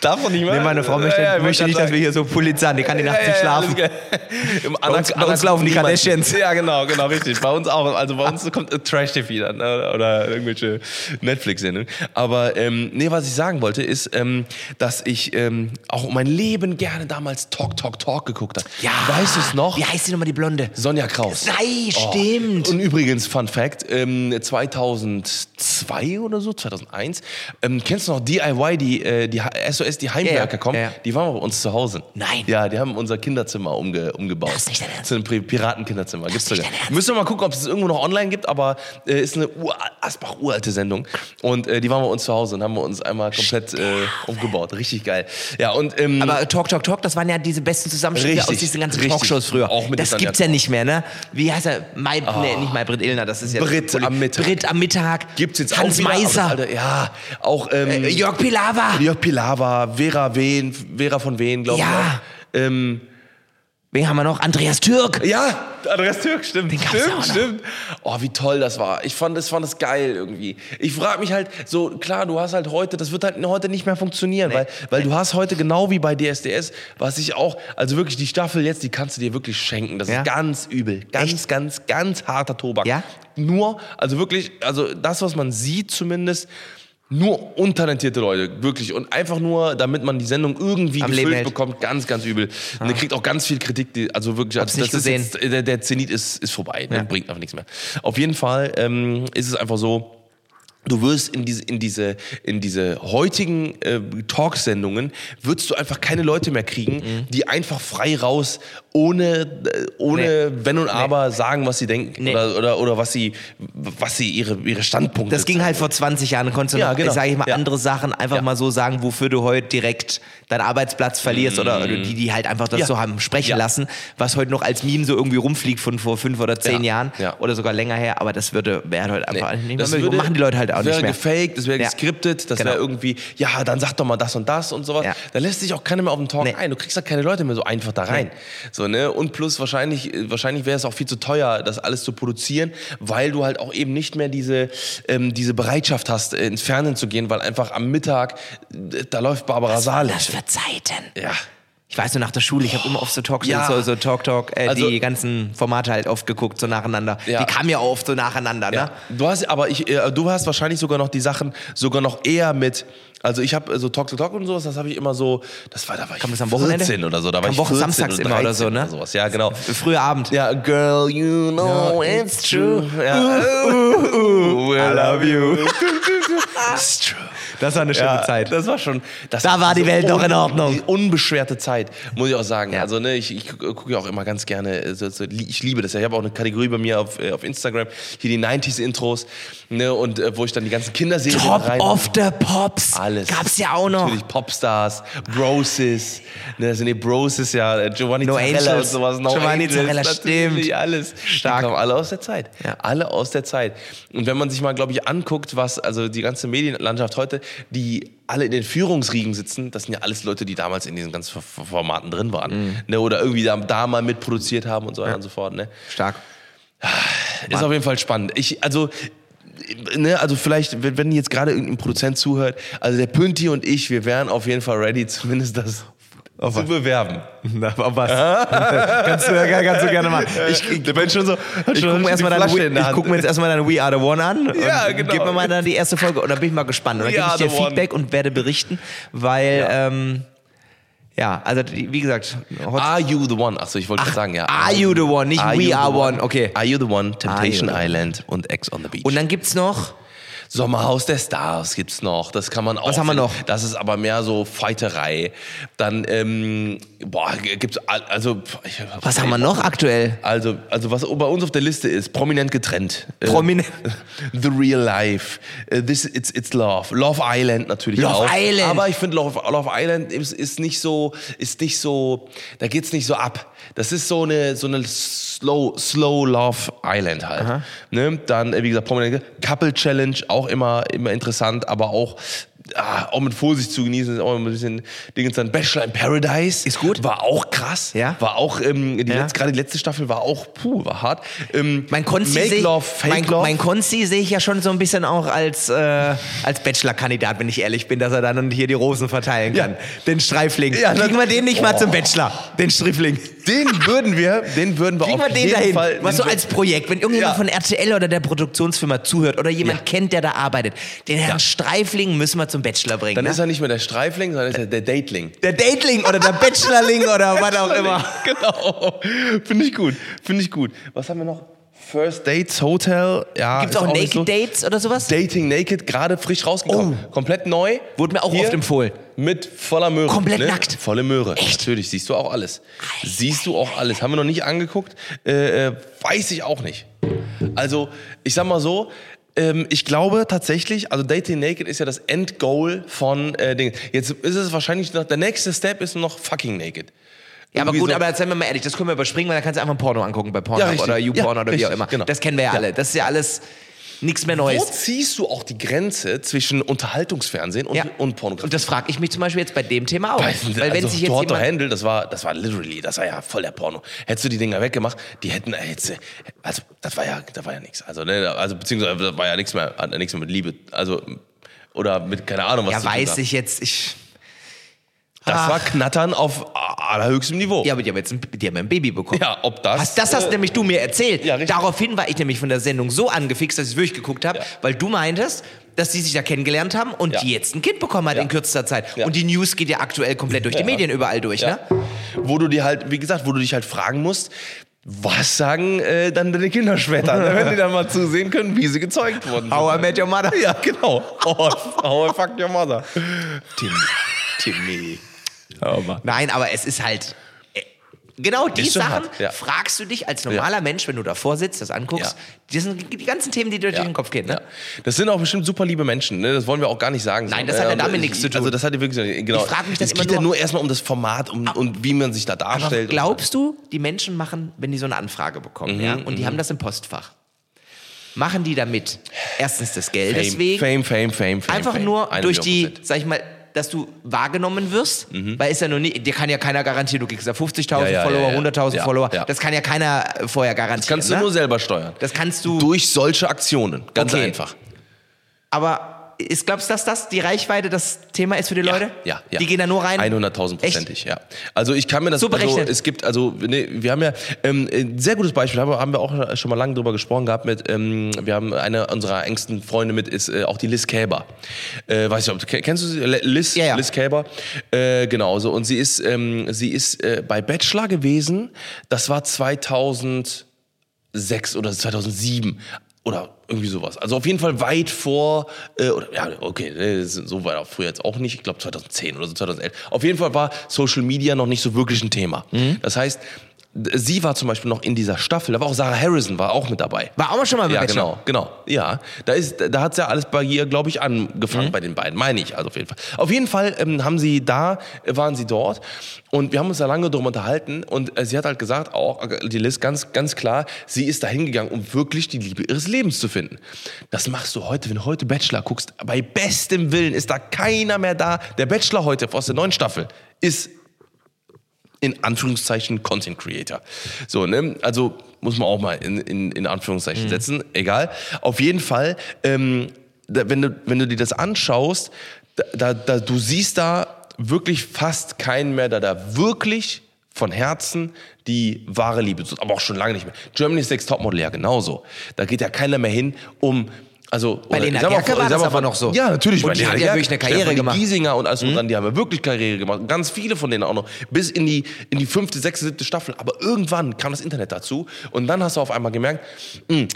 Darf man nicht mehr? Nee, meine Frau möchte, Ja, ja, ich möchte nicht, dass wir hier so Polizei, die kann die Nacht nicht schlafen. Im Bei uns- bei uns laufen die. Kardashians. Ja, genau, genau, richtig. Bei uns auch. Also bei uns kommt Trash-TV dann ne? oder irgendwelche Netflix-Sendungen. Aber ähm, nee, was ich sagen wollte, ist, ähm, dass ich ähm, auch mein Leben gerne damals Talk, Talk, Talk geguckt habe. Ja. Weißt du es noch? Wie heißt die nochmal, die Blonde? Sonja Kraus. Nein, stimmt. Und übrigens, Fun Fact, ähm, 2002 oder so, 2001, ähm, kennst du noch DIY, die, äh, die SOS, die Heimwerker Ja, ja, kommen? ja, ja. Die waren bei uns zu Hause. Nein. Ja, die haben unser Kinderzimmer umge umgebaut. Das ist nicht dein Ernst. Zu einem Piratenkinderzimmer. Gibt's sogar. Müssen wir mal gucken, ob es irgendwo noch online gibt, aber äh, ist eine Ur Asbach uralte Sendung. Und äh, die waren bei uns zu Hause und haben wir uns einmal komplett äh, umgebaut. Richtig geil. Ja, und ähm, Aber Talk, Talk, Talk, das waren ja diese besten Zusammenschnitte aus diesen ganzen richtig. Talkshows früher. Auch mit das Sonja gibt's ja nicht mehr, ne? Wie heißt er? Mai, nee, nicht Maybrit Illner, das ist ja... Brit am Mittag. Brit am Mittag. gibt's jetzt Hans auch wieder, das Meiser. alte- ja, auch ähm, Äh, Jörg Pilawa. Jörg Pilawa, Vera Wehn, Vera von Wehn, glaube Ja. ich. auch. Ähm, Wen haben wir noch? Andreas Türk. ja, Andreas Türk, stimmt. Den stimmt, ja stimmt. Oh, wie toll das war. Ich fand das, fand das geil irgendwie. Ich frage mich halt, so klar, du hast halt heute, das wird halt heute nicht mehr funktionieren, weil, weil du hast heute genau wie bei DSDS, was ich auch, also wirklich die Staffel jetzt, die kannst du dir wirklich schenken. Das Ja? ist ganz übel. Ganz, Echt? ganz, ganz harter Tobak. Ja? Nur, also wirklich, also das, was man sieht zumindest, nur untalentierte Leute, wirklich. Und einfach nur, damit man die Sendung irgendwie Am gefüllt bekommt, ganz, ganz übel. Und der kriegt auch ganz viel Kritik, die, also wirklich, Hab's also nicht das ist gesehen. jetzt, der, der Zenit ist, ist vorbei? Ja. bringt einfach nichts mehr. Auf jeden Fall ähm, ist es einfach so, Du wirst in diese, in diese, in diese heutigen äh, Talksendungen, würdest du einfach keine Leute mehr kriegen, Mhm. die einfach frei raus, ohne, ohne Wenn und Aber sagen, was sie denken Nee. oder, oder, oder was sie, was sie ihre, ihre Standpunkte Das ging halt vor 20 Jahren, konntest du Ja, noch, genau. sag ich mal, Ja. andere Sachen einfach Ja. mal so sagen, wofür du heute direkt deinen Arbeitsplatz verlierst oder die, die halt einfach das Mhm. Ja. so haben sprechen lassen, was heute noch als Meme so irgendwie rumfliegt von vor fünf oder zehn Ja. Jahren Ja. oder sogar länger her, aber das würde, wäre heute einfach nicht mehr das möglich. würde- machen die Leute halt auch das wäre nicht mehr. gefaked, das wäre geskriptet, das Genau. wäre irgendwie, ja, dann sag doch mal das und das und sowas. Da lässt sich auch keiner mehr auf den Talk Nee. ein. Du kriegst da keine Leute mehr so einfach da rein. So, ne? Und plus wahrscheinlich, wahrscheinlich wäre es auch viel zu teuer, das alles zu produzieren, weil du halt auch eben nicht mehr diese, ähm, diese Bereitschaft hast, äh, ins Fernsehen zu gehen, weil einfach am Mittag, äh, da läuft Barbara Das Salisch. für Zeiten. Ja. Ich weiß nur nach der Schule, ich habe immer oft so Talk, Ja. so, so Talk Talk, äh, Also- die ganzen Formate halt oft geguckt, so nacheinander. Ja. Die kamen ja oft so nacheinander, Ja. ne? Du hast aber ich, äh, du hast wahrscheinlich sogar noch die Sachen sogar noch eher mit. Also ich habe äh, so Talk to Talk und sowas, das habe ich immer so. Das war da war ich Kam das am Wochenende? 14 oder so. Da war Kam ich Woche 14 samstags immer oder 13 so, ne? Oder sowas. Ja, genau. Früher Abend. Ja, girl, you know it's true. Ja. I love you. It's true. Das war eine schöne Ja, Zeit. Das war schon. Das Da war die Welt noch in Ordnung. Die unbeschwerte Zeit, muss ich auch sagen. Ja. Also ne, ich, ich gucke ja auch immer ganz gerne. äh, So, so, ich liebe das. ja. Ich habe auch eine Kategorie bei mir auf, äh, auf Instagram. Hier die 90s Intros, ne, und äh, wo ich dann die ganzen Kinderserien Top rein. of the Pops. alles. Gab's ja auch noch. Natürlich Popstars, Brosis, ne, also nee, Brosis ja, äh, Giovanni No Zarella und sowas. No Giovanni Angels, Zarella, stimmt. alles. Stark. Die alle aus der Zeit. Ja. Alle aus der Zeit. Und wenn man sich mal, glaube ich, anguckt, was, also die ganze Medienlandschaft heute, die alle in den Führungsriegen sitzen, das sind ja alles Leute, die damals in diesen ganzen Formaten drin waren. Mhm. Ne, oder irgendwie da, da mal mitproduziert haben und so weiter und so fort. Ne? Stark. Ist auf jeden Fall spannend. Ich, also, ne, also vielleicht, wenn, wenn jetzt gerade irgendein Produzent zuhört, also der Pünti und ich, wir wären auf jeden Fall ready, zumindest das zu bewerben. Na, auf was? kannst, du, kannst du gerne machen. Ich, ich, Mensch schon so, ich gucke mir, guck mir jetzt erstmal deine We Are the One an. Ja, genau. Gib mir mal dann die erste Folge und dann bin ich mal gespannt. Und dann gebe ich dir the One. Feedback und werde berichten, weil, ja, ähm, ja also wie gesagt, Are you the one? Achso, ich wollte gerade sagen, ja. Are you the one, nicht Are We are one. Okay. Are you the one? Temptation one? Island und Ex on the Beach. Und dann gibt's noch Sommerhaus der Stars gibt's noch. Das kann man auch. haben wir noch? Das ist aber mehr so Fighterei. Dann, ähm, boah, gibt's, also. Ich, Was haben wir noch aktuell? Also, also was bei uns auf der Liste ist, prominent getrennt. Äh, Prominent. The Real Life. Äh, This It's It's Love. Love Island natürlich Love auch. Island. Aber ich finde Love, Love Island ist, ist nicht so, ist nicht so, da geht's nicht so ab. Das ist so eine, so eine slow, slow Love Island halt. Ne? Dann, äh, wie gesagt, prominent Couple Challenge auch immer, immer interessant, aber auch Ah, auch mit Vorsicht zu genießen, ist auch immer ein bisschen Dingens dann. Bachelor in Paradise Ist gut. War auch krass. Ja. War auch, ähm, die Ja. letzte, gerade die letzte Staffel war auch, puh, war hart. Ähm, Mein Konzi Make sehe Love, Fake mein, Love. mein Konzi sehe ich ja schon so ein bisschen auch als, äh, als Bachelor-Kandidat, wenn ich ehrlich bin, dass er dann hier die Rosen verteilen kann. Ja. Den Streifling. Ja, Kriegen wir den nicht mal Oh. zum Bachelor? Den Streifling. den würden wir, den würden wir Kriegen auf wir den jeden dahin? Fall. Was so als Projekt, wenn irgendjemand Ja. von RTL oder der Produktionsfirma zuhört oder jemand kennt, der da arbeitet, den Herrn. Streifling müssen wir zum Bachelor bringen. Dann ne? ist er nicht mehr der Streifling, sondern ist er der Datling. der Datling oder der Bachelorling oder was auch immer. Genau. Finde ich gut. Finde ich gut. Was haben wir noch? First Dates Hotel. Ja, Gibt es auch nicht Naked so. Dates oder sowas? Dating Naked, gerade frisch rausgekommen. Komplett neu. Wurde mir auch Hier oft empfohlen. Mit voller Möhre. Komplett nackt. Volle Möhre. Natürlich, siehst du auch alles. Siehst du auch alles. Haben wir noch nicht angeguckt. Äh, äh, weiß ich auch nicht. Also, ich sag mal so, ähm, ich glaube tatsächlich, also Dating Naked ist ja das Endgoal von äh, Dingen. Jetzt ist es wahrscheinlich noch, der nächste Step ist noch fucking naked. Ja, aber gut, so- aber seien wir mal ehrlich, das können wir überspringen, weil da kannst du einfach ein Porno angucken bei Pornhub Ja, oder YouPorn Ja, oder wie richtig, auch immer. genau. Das kennen wir Ja. alle. Das ist ja alles nichts mehr Wo Neues. ziehst du auch die Grenze zwischen Unterhaltungsfernsehen und, Ja. und Pornografie? Und das frage ich mich zum Beispiel jetzt bei dem Thema auch. Weil, Weil wenn also, sich jetzt or jemand... Handle, das war, das war literally, das war ja voll der Porno. Hättest du die Dinger weggemacht, die hätten, äh, also das war ja, das war ja nichts. Also, ne, also beziehungsweise das war ja nichts mehr, nichts mehr mit Liebe, also oder mit keine Ahnung was. Ja, weiß ich jetzt, ich... Das Ach. war Knattern auf allerhöchstem Niveau. Ja, aber die haben jetzt ein, die haben ein Baby bekommen. Ja, ob das. Hast, das hast äh, nämlich du mir erzählt. Ja, richtig. Daraufhin war ich nämlich von der Sendung so angefixt, dass ich wirklich geguckt habe, Ja. weil du meintest, dass die sich da kennengelernt haben und Ja. die jetzt ein Kind bekommen hat Ja. in kürzester Zeit. Ja. Und die News geht ja aktuell komplett durch die. Medien überall durch, ja. ne? Wo du dir halt, wie gesagt, wo du dich halt fragen musst, was sagen äh, dann deine Kinder später, ne, wenn die dann mal zusehen können, wie sie gezeugt wurden. How I Met Your Mother. Ja, genau. How I fuck your mother. Timmy. Timmy. Nein, aber es ist halt. äh, Genau die Sachen hart, ja. fragst du dich als normaler Mensch, wenn du davor sitzt, das anguckst. Ja. Das sind die ganzen Themen, die dir durch den Kopf gehen. Ne? Ja. Das sind auch bestimmt super liebe Menschen, ne? das wollen wir auch gar nicht sagen. Nein, das hat ja äh, damit ich- nichts zu tun. Also das hat ja wirklich, genau. Ich frag mich dann es geht ja nur- erstmal um das Format um, und wie man sich da Aber darstellt. glaubst du, die Menschen machen, wenn die so eine Anfrage bekommen, Mhm, ja, und die haben das im Postfach, machen die damit erstens das Geld Fame, deswegen, Fame, Fame, Fame, Fame. einfach nur durch die, sag ich mal, dass du wahrgenommen wirst, Mhm. weil ist ja nur nie, dir kann ja keiner garantieren, du kriegst ja 50.000 Ja, ja, Follower, ja, ja. 100.000 Ja, Follower, das kann ja keiner vorher garantieren. Kannst du ne? nur selber steuern. das kannst du, Durch solche Aktionen. Ganz Okay. einfach. aber ist, glaubst du, dass das die Reichweite das Thema ist für die Leute? Ja, ja. Die gehen da nur rein? 100.000 prozentig, ja. Also ich kann mir das So also, berechnet. es gibt, also ne, wir haben ja ähm, ein sehr gutes Beispiel, haben wir, haben wir auch schon mal lange drüber gesprochen gehabt mit, ähm, wir haben eine unserer engsten Freunde mit, ist äh, auch die Liz Käber. Äh, weiß ich, ob kennst du sie? Liz, Ja, ja. Liz Käber. Äh, genau so. Und sie ist, ähm, sie ist äh, bei Bachelor gewesen, das war 2006 oder 2007 oder irgendwie sowas. Also auf jeden Fall weit vor, äh, oder ja, okay, äh, so weit auch früher jetzt auch nicht, ich glaube 2010 oder so 2011. Auf jeden Fall war Social Media noch nicht so wirklich ein Thema. Mhm. Das heißt, sie war zum Beispiel noch in dieser Staffel, da war auch Sarah Harrison, war auch mit dabei. War auch schon mal mit Ja, genau, genau. Ja, da ist, da hat's ja alles bei ihr, glaube ich, angefangen bei den beiden, meine ich, also auf jeden Fall. Auf jeden Fall ähm, haben sie da, äh, waren sie dort und wir haben uns da lange drum unterhalten und äh, sie hat halt gesagt, auch äh, die Liz ganz, ganz klar, sie ist da hingegangen, um wirklich die Liebe ihres Lebens zu finden. Das machst du heute, wenn du heute Bachelor guckst, bei bestem Willen ist da keiner mehr da. Der Bachelor heute aus der neuen Staffel ist in Anführungszeichen Content Creator. So, ne? Also muss man auch mal in, in, in Anführungszeichen setzen. Egal. Auf jeden Fall, ähm, da, wenn, du, wenn du dir das anschaust, da, da, du siehst da wirklich fast keinen mehr, der da wirklich von Herzen die wahre Liebe sucht. Aber auch schon lange nicht mehr. Germany's Next Topmodel ja genauso. Da geht ja keiner mehr hin, um also, Bei Lena Gerke war das aber noch so. Ja, natürlich. Und bei die Lena hat ja wirklich eine Karriere Stefanie gemacht. Giesinger und alles und dran, die haben ja wirklich Karriere gemacht. Ganz viele von denen auch noch. Bis in die, in die fünfte, sechste, siebte Staffel. Aber irgendwann kam das Internet dazu und dann hast du auf einmal gemerkt, mh,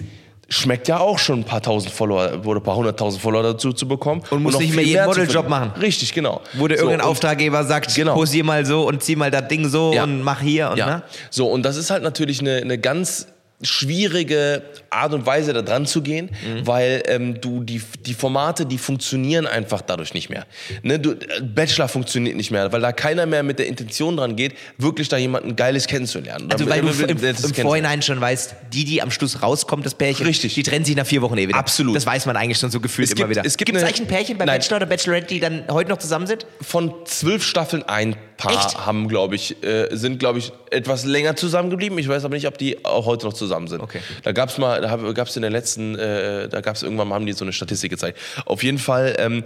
schmeckt ja auch schon ein paar tausend Follower oder ein paar hunderttausend Follower dazu zu bekommen. Und muss nicht mehr jeden Modeljob machen. Richtig, genau. Wo dir So, irgendein Auftraggeber sagt, Genau. posier mal so und zieh mal das Ding so Ja. und mach hier und Ja. ne? So, und das ist halt natürlich eine, eine ganz schwierige Art und Weise, da dran zu gehen, Mhm. weil ähm, du die, die Formate, die funktionieren einfach dadurch nicht mehr. Ne, du, äh, Bachelor funktioniert nicht mehr, weil da keiner mehr mit der Intention dran geht, wirklich da jemanden Geiles kennenzulernen. Also weil du im, im. Vorhinein schon weißt, die, die am Schluss rauskommt, das Pärchen, Richtig. die trennen sich nach vier Wochen eh wieder. Absolut. Das weiß man eigentlich schon so gefühlt Es immer gibt- wieder. es gibt eine- eigentlich ein Pärchen bei Nein. Bachelor oder Bachelorette, die dann heute noch zusammen sind? von zwölf Staffeln ein Paar Echt? haben, glaube ich, äh, sind, glaube ich, etwas länger zusammengeblieben. Ich weiß aber nicht, ob die auch heute noch zusammen sind. Okay. Da gab es mal, da gab es in der letzten, äh, da gab es irgendwann mal, haben die so eine Statistik gezeigt. Auf jeden Fall, ähm,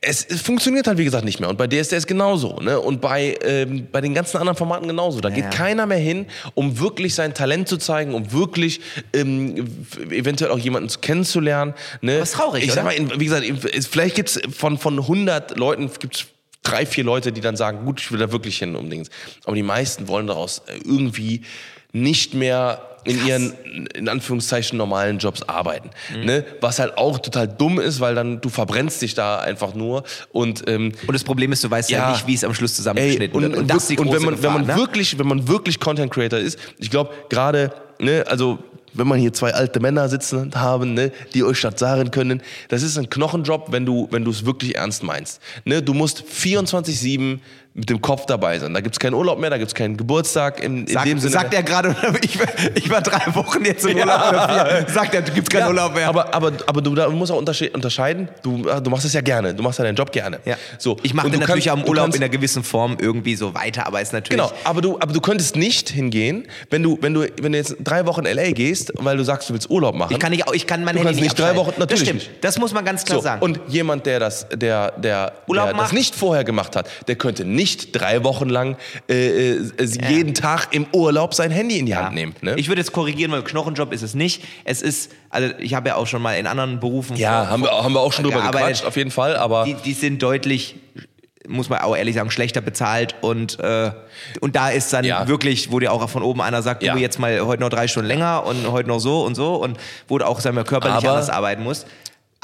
es, es funktioniert halt, wie gesagt, nicht mehr. Und bei DSDS genauso. Ne? Und bei, ähm, bei den ganzen anderen Formaten genauso. Da geht Ja. keiner mehr hin, um wirklich sein Talent zu zeigen, um wirklich ähm, eventuell auch jemanden zu kennenzulernen. Ne? Ist traurig, Ich sag oder? mal, in- wie gesagt, es- vielleicht gibt es von, von 100 Leuten gibt's drei, vier Leute, die dann sagen, gut, ich will da wirklich hin um Dings. Aber die meisten wollen daraus äh, irgendwie nicht mehr in ihren, in Anführungszeichen, normalen Jobs arbeiten. Mhm. Ne? Was halt auch total dumm ist, weil dann du verbrennst dich da einfach nur und ähm, Und das Problem ist, du weißt ja, Ja. nicht, wie es am Schluss zusammengeschnitten und, wird. und, das ist die und wenn große man, wenn Gefahr, man ne? wirklich, wenn man wirklich Content Creator ist, ich glaube gerade, ne, also wenn man hier zwei alte Männer sitzen haben, ne, die euch das sagen können, das ist ein Knochenjob, wenn du, wenn du es wirklich ernst meinst. Ne, du musst 24/7 mit dem Kopf dabei sein. Da gibt's keinen Urlaub mehr, da gibt's keinen Geburtstag in, in Sag, dem Sinne. sagt er gerade, ich, war- ich war drei Wochen jetzt im Urlaub vier. Sagt er, du gibt's keinen Ja, Urlaub mehr. Aber, aber, aber du da musst auch untersche- unterscheiden, du, du machst es ja gerne, du machst ja deinen Job gerne. ja. So, ich mache du natürlich kannst- am du Urlaub kannst- in einer gewissen Form irgendwie so weiter, aber ist natürlich. Genau, aber du, aber du könntest nicht hingehen, wenn du, wenn du, wenn du jetzt drei Wochen LA gehst, weil du sagst, du willst Urlaub machen. Ich kann nicht, ich kann mein Du Handy nicht drei. Wochen- natürlich Das stimmt. nicht. Das muss man ganz klar so, sagen. und jemand, der das, der, der, Urlaub der das macht. nicht vorher gemacht hat, der könnte nicht drei Wochen lang äh, äh, jeden Tag im Urlaub sein Handy in die Hand nehmen. Ne? Ich würde jetzt korrigieren, weil Knochenjob ist es nicht. Es ist, also ich habe ja auch schon mal in anderen Berufen ja, vor- haben wir, haben wir auch schon drüber gequatscht, auf jeden Fall, aber die, die sind deutlich, muss man auch ehrlich sagen, schlechter bezahlt und, äh, und da ist dann Ja. wirklich, wo dir auch von oben einer sagt, Ja. du jetzt mal heute noch drei Stunden länger und heute noch so und so und wo du auch, sagen wir, körperlich Aber- anders arbeiten musst.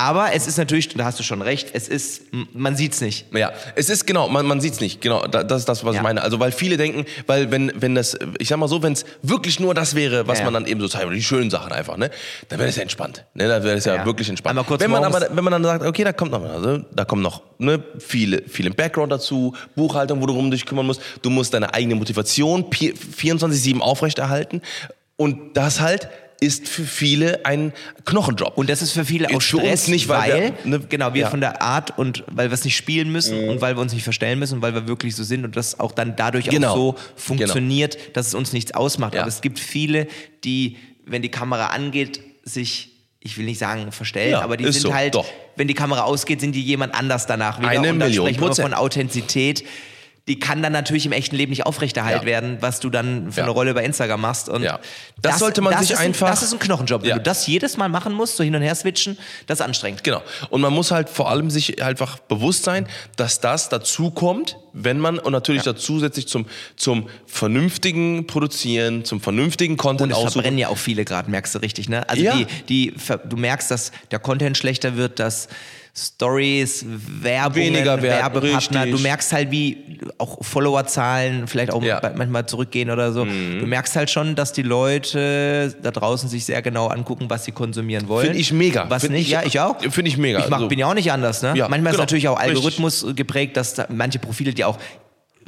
Aber es ist natürlich, da hast du schon recht, es ist, man sieht's nicht. Ja, es ist genau, man, man sieht es nicht. Genau, da- das ist das, was Ja. ich meine. Also weil viele denken, weil wenn wenn das, ich sag mal so, wenn es wirklich nur das wäre, was Ja. man dann eben so zeigt, die schönen Sachen einfach, ne, dann wäre das ja entspannt. Ne, dann wäre das ja, Ja. wirklich entspannt. Einmal kurz wenn man aber, wenn man dann sagt, okay, da kommt noch, also, da kommen noch ne, viele, viel im Background dazu, Buchhaltung, wo du rum dich kümmern musst. Du musst deine eigene Motivation pi- 24/7 aufrechterhalten und das halt ist für viele ein Knochenjob. Und das ist für viele auch uns Stress, nicht, weil weil, wir- ne, genau, wir ja. Mhm. von der Art und weil wir es nicht spielen müssen und weil wir uns nicht verstellen müssen und weil wir wirklich so sind und das auch dann dadurch Genau. auch so funktioniert, dass es uns nichts ausmacht. Ja. Aber es gibt viele, die, wenn die Kamera angeht, sich ich will nicht sagen verstellen, Ja, aber die ist sind so, halt, doch. wenn die Kamera ausgeht, sind die jemand anders danach wieder. Eine und dann Million sprechen wir von Authentizität. Die kann dann natürlich im echten Leben nicht aufrechterhalten Ja. werden, was du dann für Ja. eine Rolle bei Instagram machst. Und Ja. Das sollte man sich ist einfach- Ein, das ist ein Knochenjob. Wenn Ja. du das jedes Mal machen musst, so hin und her switchen, das ist anstrengend. Genau. Und man muss halt vor allem sich einfach bewusst sein, dass das dazu kommt, wenn man und natürlich da zusätzlich zum, zum vernünftigen Produzieren, zum vernünftigen Content Und es aussuchen. verbrennen ja auch viele gerade, merkst du richtig, ne? Also Ja. die, die, du merkst, dass der Content schlechter wird, dass Stories, Werbung, Weniger werden, Werbepartner, richtig. du merkst halt, wie auch Followerzahlen vielleicht auch Ja. Mhm. manchmal zurückgehen oder so. Du merkst halt schon, dass die Leute da draußen sich sehr genau angucken, was sie konsumieren wollen. Finde ich mega. Was Find nicht? ich- ja, ich auch. finde ich mega. Ich mach, Also- bin ja auch nicht anders, ne? Ja, Manchmal ist genau. natürlich auch Richtig. Algorithmus geprägt, dass da manche Profile, die auch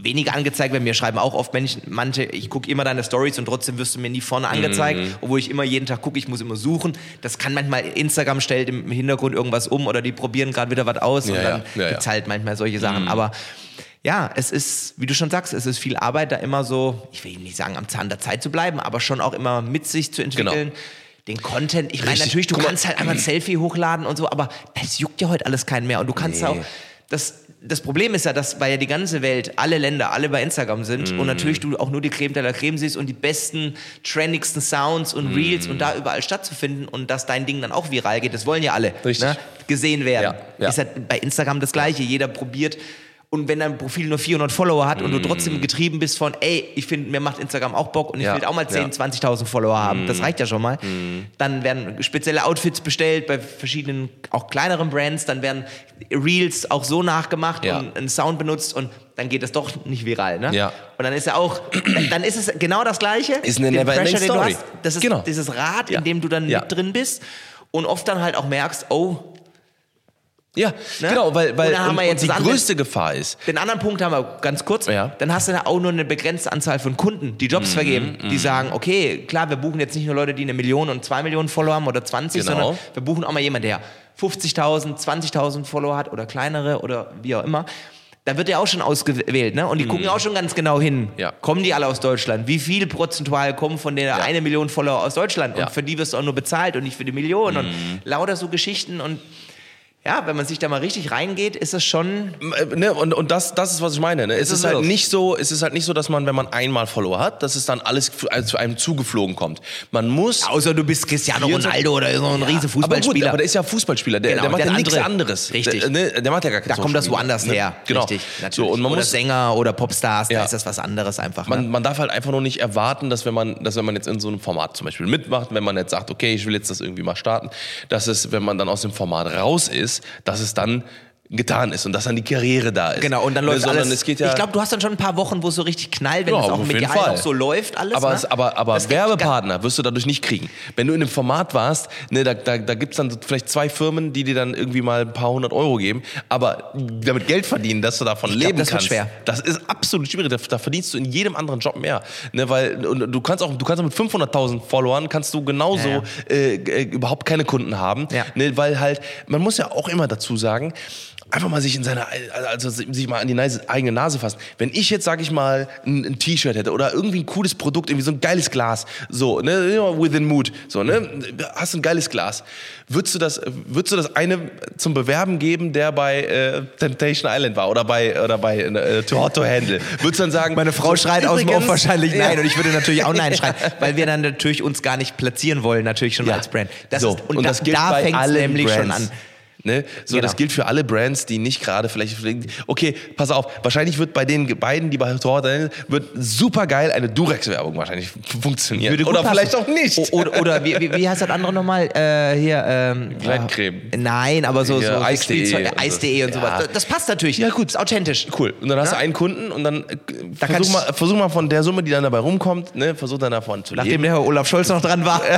weniger angezeigt werden. Mir schreiben auch oft Menschen, manche, ich gucke immer deine Stories und trotzdem wirst du mir nie vorne angezeigt, Mhm. obwohl ich immer jeden Tag gucke, ich muss immer suchen. Das kann manchmal, Instagram stellt im Hintergrund irgendwas um oder die probieren gerade wieder was aus und Ja, dann ja, ja, gibt's halt manchmal solche Sachen. Aber ja, es ist, wie du schon sagst, es ist viel Arbeit, da immer so, ich will nicht sagen, am Zahn der Zeit zu bleiben, aber schon auch immer mit sich zu entwickeln. Genau. Den Content, ich meine Richtig. natürlich, du Guck mal. kannst halt einmal ein Selfie hochladen und so, aber das juckt ja heute alles keinen mehr und du kannst Nee. auch, das, das Problem ist ja, dass weil ja die ganze Welt, alle Länder, alle bei Instagram sind Mhm. und natürlich du auch nur die Creme de la Creme siehst und die besten, trendigsten Sounds und Reels Mhm. und da überall stattzufinden und dass dein Ding dann auch viral geht, das wollen ja alle. Ne? gesehen werden. Ja, ja. Ist halt bei Instagram das Gleiche, jeder probiert Und wenn dein Profil nur 400 Follower hat und du trotzdem getrieben bist von, ey, ich finde, mir macht Instagram auch Bock und ich Ja, will auch mal 10, ja. Mhm. 20.000 Follower haben, das reicht ja schon mal. Dann werden spezielle Outfits bestellt bei verschiedenen, auch kleineren Brands, dann werden Reels auch so nachgemacht Ja. und ein Sound benutzt und dann geht es doch nicht viral, ne? Ja. Und dann ist ja auch, dann ist es genau das Gleiche. Ist eine never-ending Pressure, story. hast, Das ist Genau. dieses Rad, in dem du dann mit drin bist und oft dann halt auch merkst, oh, Ja, Ne? genau, weil, weil Und und, die größte Gefahr ist, Den anderen Punkt haben wir ganz kurz. Ja. Dann hast du ja auch nur eine begrenzte Anzahl von Kunden, die Mhm, Jobs vergeben, die sagen, okay, klar, wir buchen jetzt nicht nur Leute, die eine Million und zwei Millionen Follower haben oder 20, Genau. sondern wir buchen auch mal jemanden, der 50.000, 20.000 Follower hat oder kleinere oder wie auch immer. Da wird ja auch schon ausgewählt, ne? Und die gucken auch schon ganz genau hin. Mhm. Ja. Kommen die alle aus Deutschland? Wie viel prozentual kommen von der eine Million Follower aus Deutschland? Ja. Und für die wirst du auch nur bezahlt und nicht für die Million. Und lauter so Geschichten und ja, wenn man sich da mal richtig reingeht, ist es schon Äh, ne, und, und das, das ist, was ich meine. Ne? Es ist ist halt nicht so, es ist halt nicht so, dass man, wenn man einmal Follower hat, dass es dann alles also zu einem zugeflogen kommt. Man muss. Außer du bist Cristiano 24 Ronaldo oder so ein riesen aber gut, Fußballspieler. aber der ist ja Fußballspieler. Der, Genau, der macht der ja nichts andere- anderes. Richtig. Der, ne, der macht ja gar da kommt das woanders ne? her. Genau. Richtig, So, natürlich. und man oder muss, Sänger oder Popstars, da Ja. ist das was anderes einfach. man, ne? man darf halt einfach nur nicht erwarten, dass wenn man, dass wenn man jetzt in so einem Format zum Beispiel mitmacht, wenn man jetzt sagt, okay, ich will jetzt das irgendwie mal starten, dass es, wenn man dann aus dem Format raus ist, dass es dann getan ist und dass dann die Karriere da ist. Genau, und dann Ne, läuft sondern alles. es geht ja, ich glaube, du hast dann schon ein paar Wochen, wo es so richtig knallt, wenn Ja, es auch medial Fall. noch so läuft alles. Aber, ne? es, aber, aber Das Werbepartner wirst du dadurch nicht kriegen. Wenn du in einem Format warst, ne, da, da, da gibt es dann vielleicht zwei Firmen, die dir dann irgendwie mal ein paar hundert Euro geben, aber damit Geld verdienen, dass du davon Ich glaub, leben das wird kannst. schwer. Das ist absolut schwierig. Da, da verdienst du in jedem anderen Job mehr. Ne, weil, und du kannst auch, du kannst auch mit 500.000 Followern kannst du genauso Ja, Äh, äh, überhaupt keine Kunden haben. Ja. Ne, weil halt, man muss ja auch immer dazu sagen, einfach mal sich in seine, also sich mal an die Nase, eigene Nase fassen. Wenn ich jetzt, sag ich mal, ein, ein T-Shirt hätte oder irgendwie ein cooles Produkt, irgendwie so ein geiles Glas, so, ne, ja, within mood, so, ne, hast ein geiles Glas, würdest du das, würdest du das eine zum Bewerben geben, der bei äh, Temptation Island war oder bei, oder bei äh, Too Hot to Handle? Würdest du dann sagen, Meine Frau schreit aus dem Off wahrscheinlich Ja. nein und ich würde natürlich auch nein schreien, weil wir dann natürlich uns gar nicht platzieren wollen, natürlich schon Ja. als Brand. Das so, ist, und, da, gilt da bei fängt nämlich Brands. schon an. Ne? So, Genau. das gilt für alle Brands, die nicht gerade vielleicht. Okay, pass auf. Wahrscheinlich wird bei den beiden, die bei Torwart wird super geil eine Durex-Werbung wahrscheinlich funktionieren. Würde Oder passen. vielleicht auch nicht. O- Oder, oder wie, wie, heißt das andere nochmal? Äh, hier, ähm, Gleitcreme. äh, Nein, aber so, Hier, so Eis.de so. Eis.de und Ja. sowas. Das, das passt natürlich. Ja, gut. Ist authentisch. Cool. Und dann hast Ja. du einen Kunden und dann äh, Da versuch, mal, versuch mal von der Summe, die dann dabei rumkommt, ne, versuch dann davon zu Nachdem leben. der Herr Olaf Scholz noch dran war.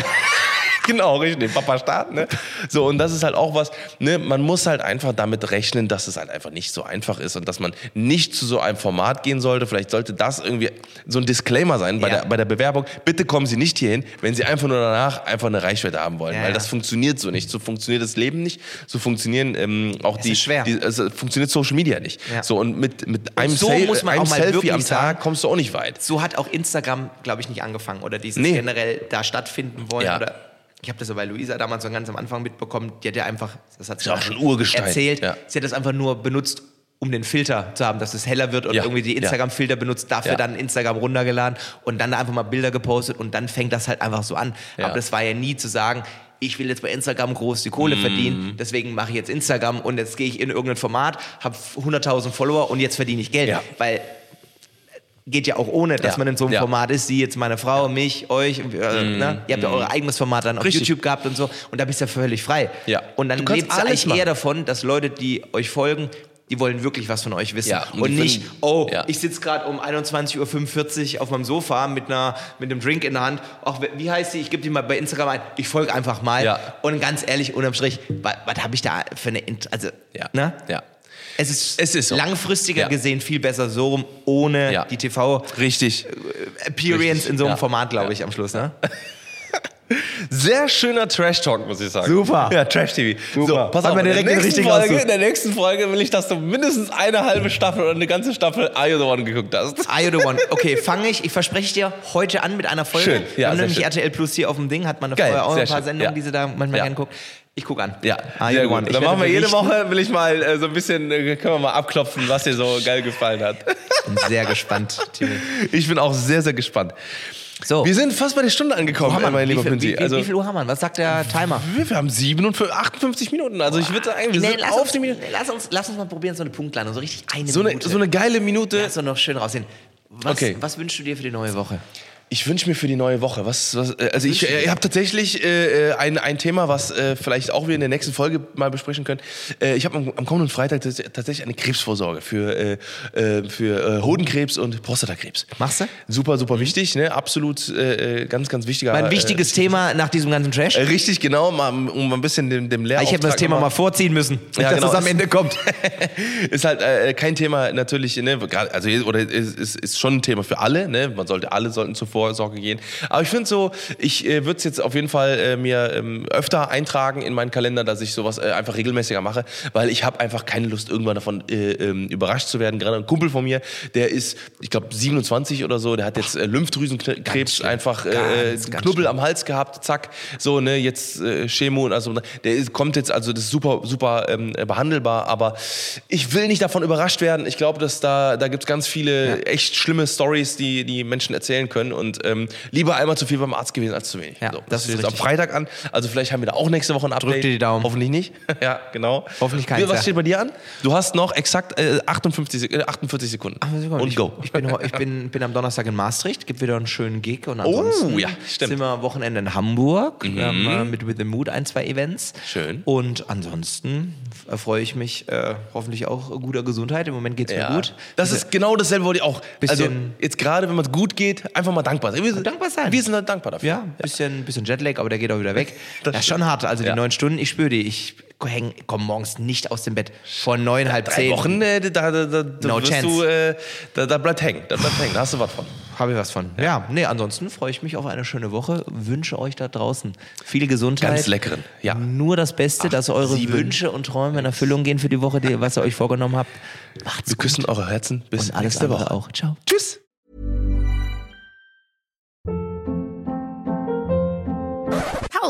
Genau, richtig, Papa Staat, ne? So, und das ist halt auch was, ne, man muss halt einfach damit rechnen, dass es halt einfach nicht so einfach ist und dass man nicht zu so einem Format gehen sollte. Vielleicht sollte das irgendwie so ein Disclaimer sein bei, Ja. der, bei der Bewerbung. Bitte kommen Sie nicht hierhin, wenn Sie einfach nur danach einfach eine Reichweite haben wollen, Ja, weil das funktioniert so nicht. So funktioniert das Leben nicht, so funktionieren ähm, auch die, ist schwer. die, also funktioniert Social Media nicht. So, und mit, mit einem, so Sel- muss man einem auch mal Selfie am Tag sagen, kommst du auch nicht weit. So hat auch Instagram, glaube ich, nicht angefangen oder dieses Nee. generell da stattfinden wollen. Ja. Oder ich habe das ja bei Luisa damals so ganz am Anfang mitbekommen. Die hat ja einfach, das hat sie auch schon Urgestein, erzählt, ja. sie hat das einfach nur benutzt, um den Filter zu haben, dass es heller wird und Ja. irgendwie die. Instagram-Filter benutzt, dafür dann Instagram runtergeladen und dann da einfach mal Bilder gepostet und dann fängt das halt einfach so an. Aber das war ja nie zu sagen, ich will jetzt bei Instagram groß die. Kohle verdienen, deswegen mache ich jetzt Instagram und jetzt gehe ich in irgendein Format, habe 100.000 Follower und jetzt verdiene ich Geld. Weil geht ja auch ohne, dass Ja. man in so einem Ja. Format ist, sie jetzt meine Frau, mich, euch, äh, ne? ihr habt ja euer eigenes Format dann auf. Richtig. YouTube gehabt und so und da bist du ja völlig frei. Ja. Und dann lebt es eigentlich machen. eher davon, dass Leute, die euch folgen, die wollen wirklich was von euch wissen. Ja, und und nicht, finden- oh, ja. ich sitze gerade um 21.45 Uhr auf meinem Sofa mit, einer, mit einem Drink in der Hand. Ach, wie heißt sie? Ich gebe die mal bei Instagram ein. Ich folge einfach mal. Ja. Und ganz ehrlich, unterm Strich, was, was habe ich da für eine... Also, Ja. ne? Ja. Es ist, Es ist so. langfristiger Ja. gesehen viel besser so rum, ohne Ja. die TV Richtig. Appearance Richtig, in so einem. Format, glaube ich, am Schluss. Ne? Sehr schöner Trash-Talk, muss ich sagen. Super. Ja, Trash-TV. Super. So, pass auf, in der, nächsten Folge, in der nächsten Folge will ich, dass du mindestens eine halbe Staffel oder eine ganze Staffel Are You The One geguckt hast. Are you the one? Okay, fange ich, ich verspreche dir, heute an mit einer Folge. Schön, ja, Wir haben nämlich schön. RTL Plus hier auf dem Ding, hat man vorher auch ein paar schön, Sendungen, ja. die sie da manchmal Ja. gerne guckt. Ich gucke an. Ja, you sehr gut. Ich Dann machen wir jede. Woche, will ich mal äh, so ein bisschen, äh, können wir mal abklopfen, was dir so geil gefallen hat. Bin sehr gespannt, Timo. Ich bin auch sehr, sehr gespannt. So. Wir sind fast bei der Stunde angekommen, Hammer. mein lieber Pünzi. wie, wie, Also, wie viel Uhr haben wir? Was sagt der Timer? wir, wir haben 57, 58 Minuten. Also ich würde sagen, wir Nee, sind lass, auf uns, die Minute. lass, uns, lass uns mal probieren, so eine Punktlandung, so richtig eine So eine, Minute. so eine geile Minute. Lass uns noch schön raussehen. Was, Okay. was wünschst du dir für die neue Woche? Ich wünsche mir für die neue Woche, was, was äh, also ich, äh, ich habe tatsächlich äh, äh, ein, ein Thema, was äh, vielleicht auch wir in der nächsten Folge mal besprechen können. Äh, ich habe am, am kommenden Freitag tats- tatsächlich eine Krebsvorsorge für, für Hodenkrebs und Prostatakrebs. Machst du? Super, super wichtig, ne? absolut ganz, ganz wichtiger. Mein wichtiges Thema nach diesem ganzen Trash. Richtig, genau, mal, um ein bisschen dem, dem Lehrauftrag ich hätte das Thema mal vorziehen müssen, Ja, dass genau. es am Ende kommt. ist halt kein Thema natürlich, ne, also oder ist, ist, ist schon ein Thema für alle, ne? Man sollte alle sollten zur Vorsorge gehen. Aber ich finde so, ich äh, würde es jetzt auf jeden Fall äh, mir ähm, öfter eintragen in meinen Kalender, dass ich sowas äh, einfach regelmäßiger mache, weil ich habe einfach keine Lust irgendwann davon äh, ähm, überrascht zu werden. Gerade ein Kumpel von mir, der ist, ich glaube 27 oder so, der hat jetzt äh, Lymphdrüsenkrebs schlimm. einfach äh, Ganz, ganz Knubbel am Hals gehabt, zack, so ne, jetzt äh, Chemo und also der ist, kommt jetzt also das ist super super ähm, behandelbar, aber ich will nicht davon überrascht werden. Ich glaube, dass da da gibt's ganz viele echt schlimme Stories, die die Menschen erzählen können und ähm, lieber einmal zu viel beim Arzt gewesen als zu wenig. Ja, so, das ist steht jetzt am. Freitag an, also vielleicht haben wir da auch nächste Woche ein Update. dir die Daumen. Hoffentlich nicht. ja, genau. Hoffentlich keins, Wie, Was ja. steht bei dir an? Du hast noch exakt äh, 58 Sek- äh, 48 Sekunden. und ich, go. Ich bin, ich bin, bin am Donnerstag in Maastricht, gibt wieder einen schönen Gig und ansonsten Oh, ja, stimmt. Mhm. sind wir am Wochenende in Hamburg Wir haben, äh, mit With the Mood ein, zwei Events. Schön. Und ansonsten erfreue ich mich äh, hoffentlich auch guter Gesundheit. Im Moment geht es mir gut. Das ist genau dasselbe, wollte ich auch. Also jetzt gerade, wenn man es gut geht, einfach mal dankbar sein. Wir sind, Dankbar sein. Wir sind dankbar dafür. Ja, bisschen, bisschen Jetlag, aber der geht auch wieder weg. Das ist schon hart. Also die Ja. neun Stunden, ich spüre die. Ich komme morgens nicht aus dem Bett. Vor neun, halb Drei zehn. Wochen, äh, da, da, da, No chance. du, äh, da, da bleibt hängen. Da bleibt hängen. Da hast du was von. Habe ich was von. Ja. nee, ansonsten freue ich mich auf eine schöne Woche. Wünsche euch da draußen viel Gesundheit. Ganz leckeren, ja. Nur das Beste, dass eure sieben. Wünsche und Träume in Erfüllung gehen für die Woche, die, was ihr euch vorgenommen habt. Macht's Wir küssen eure Herzen. Bis und alles nächste Woche. auch. Ciao. Tschüss.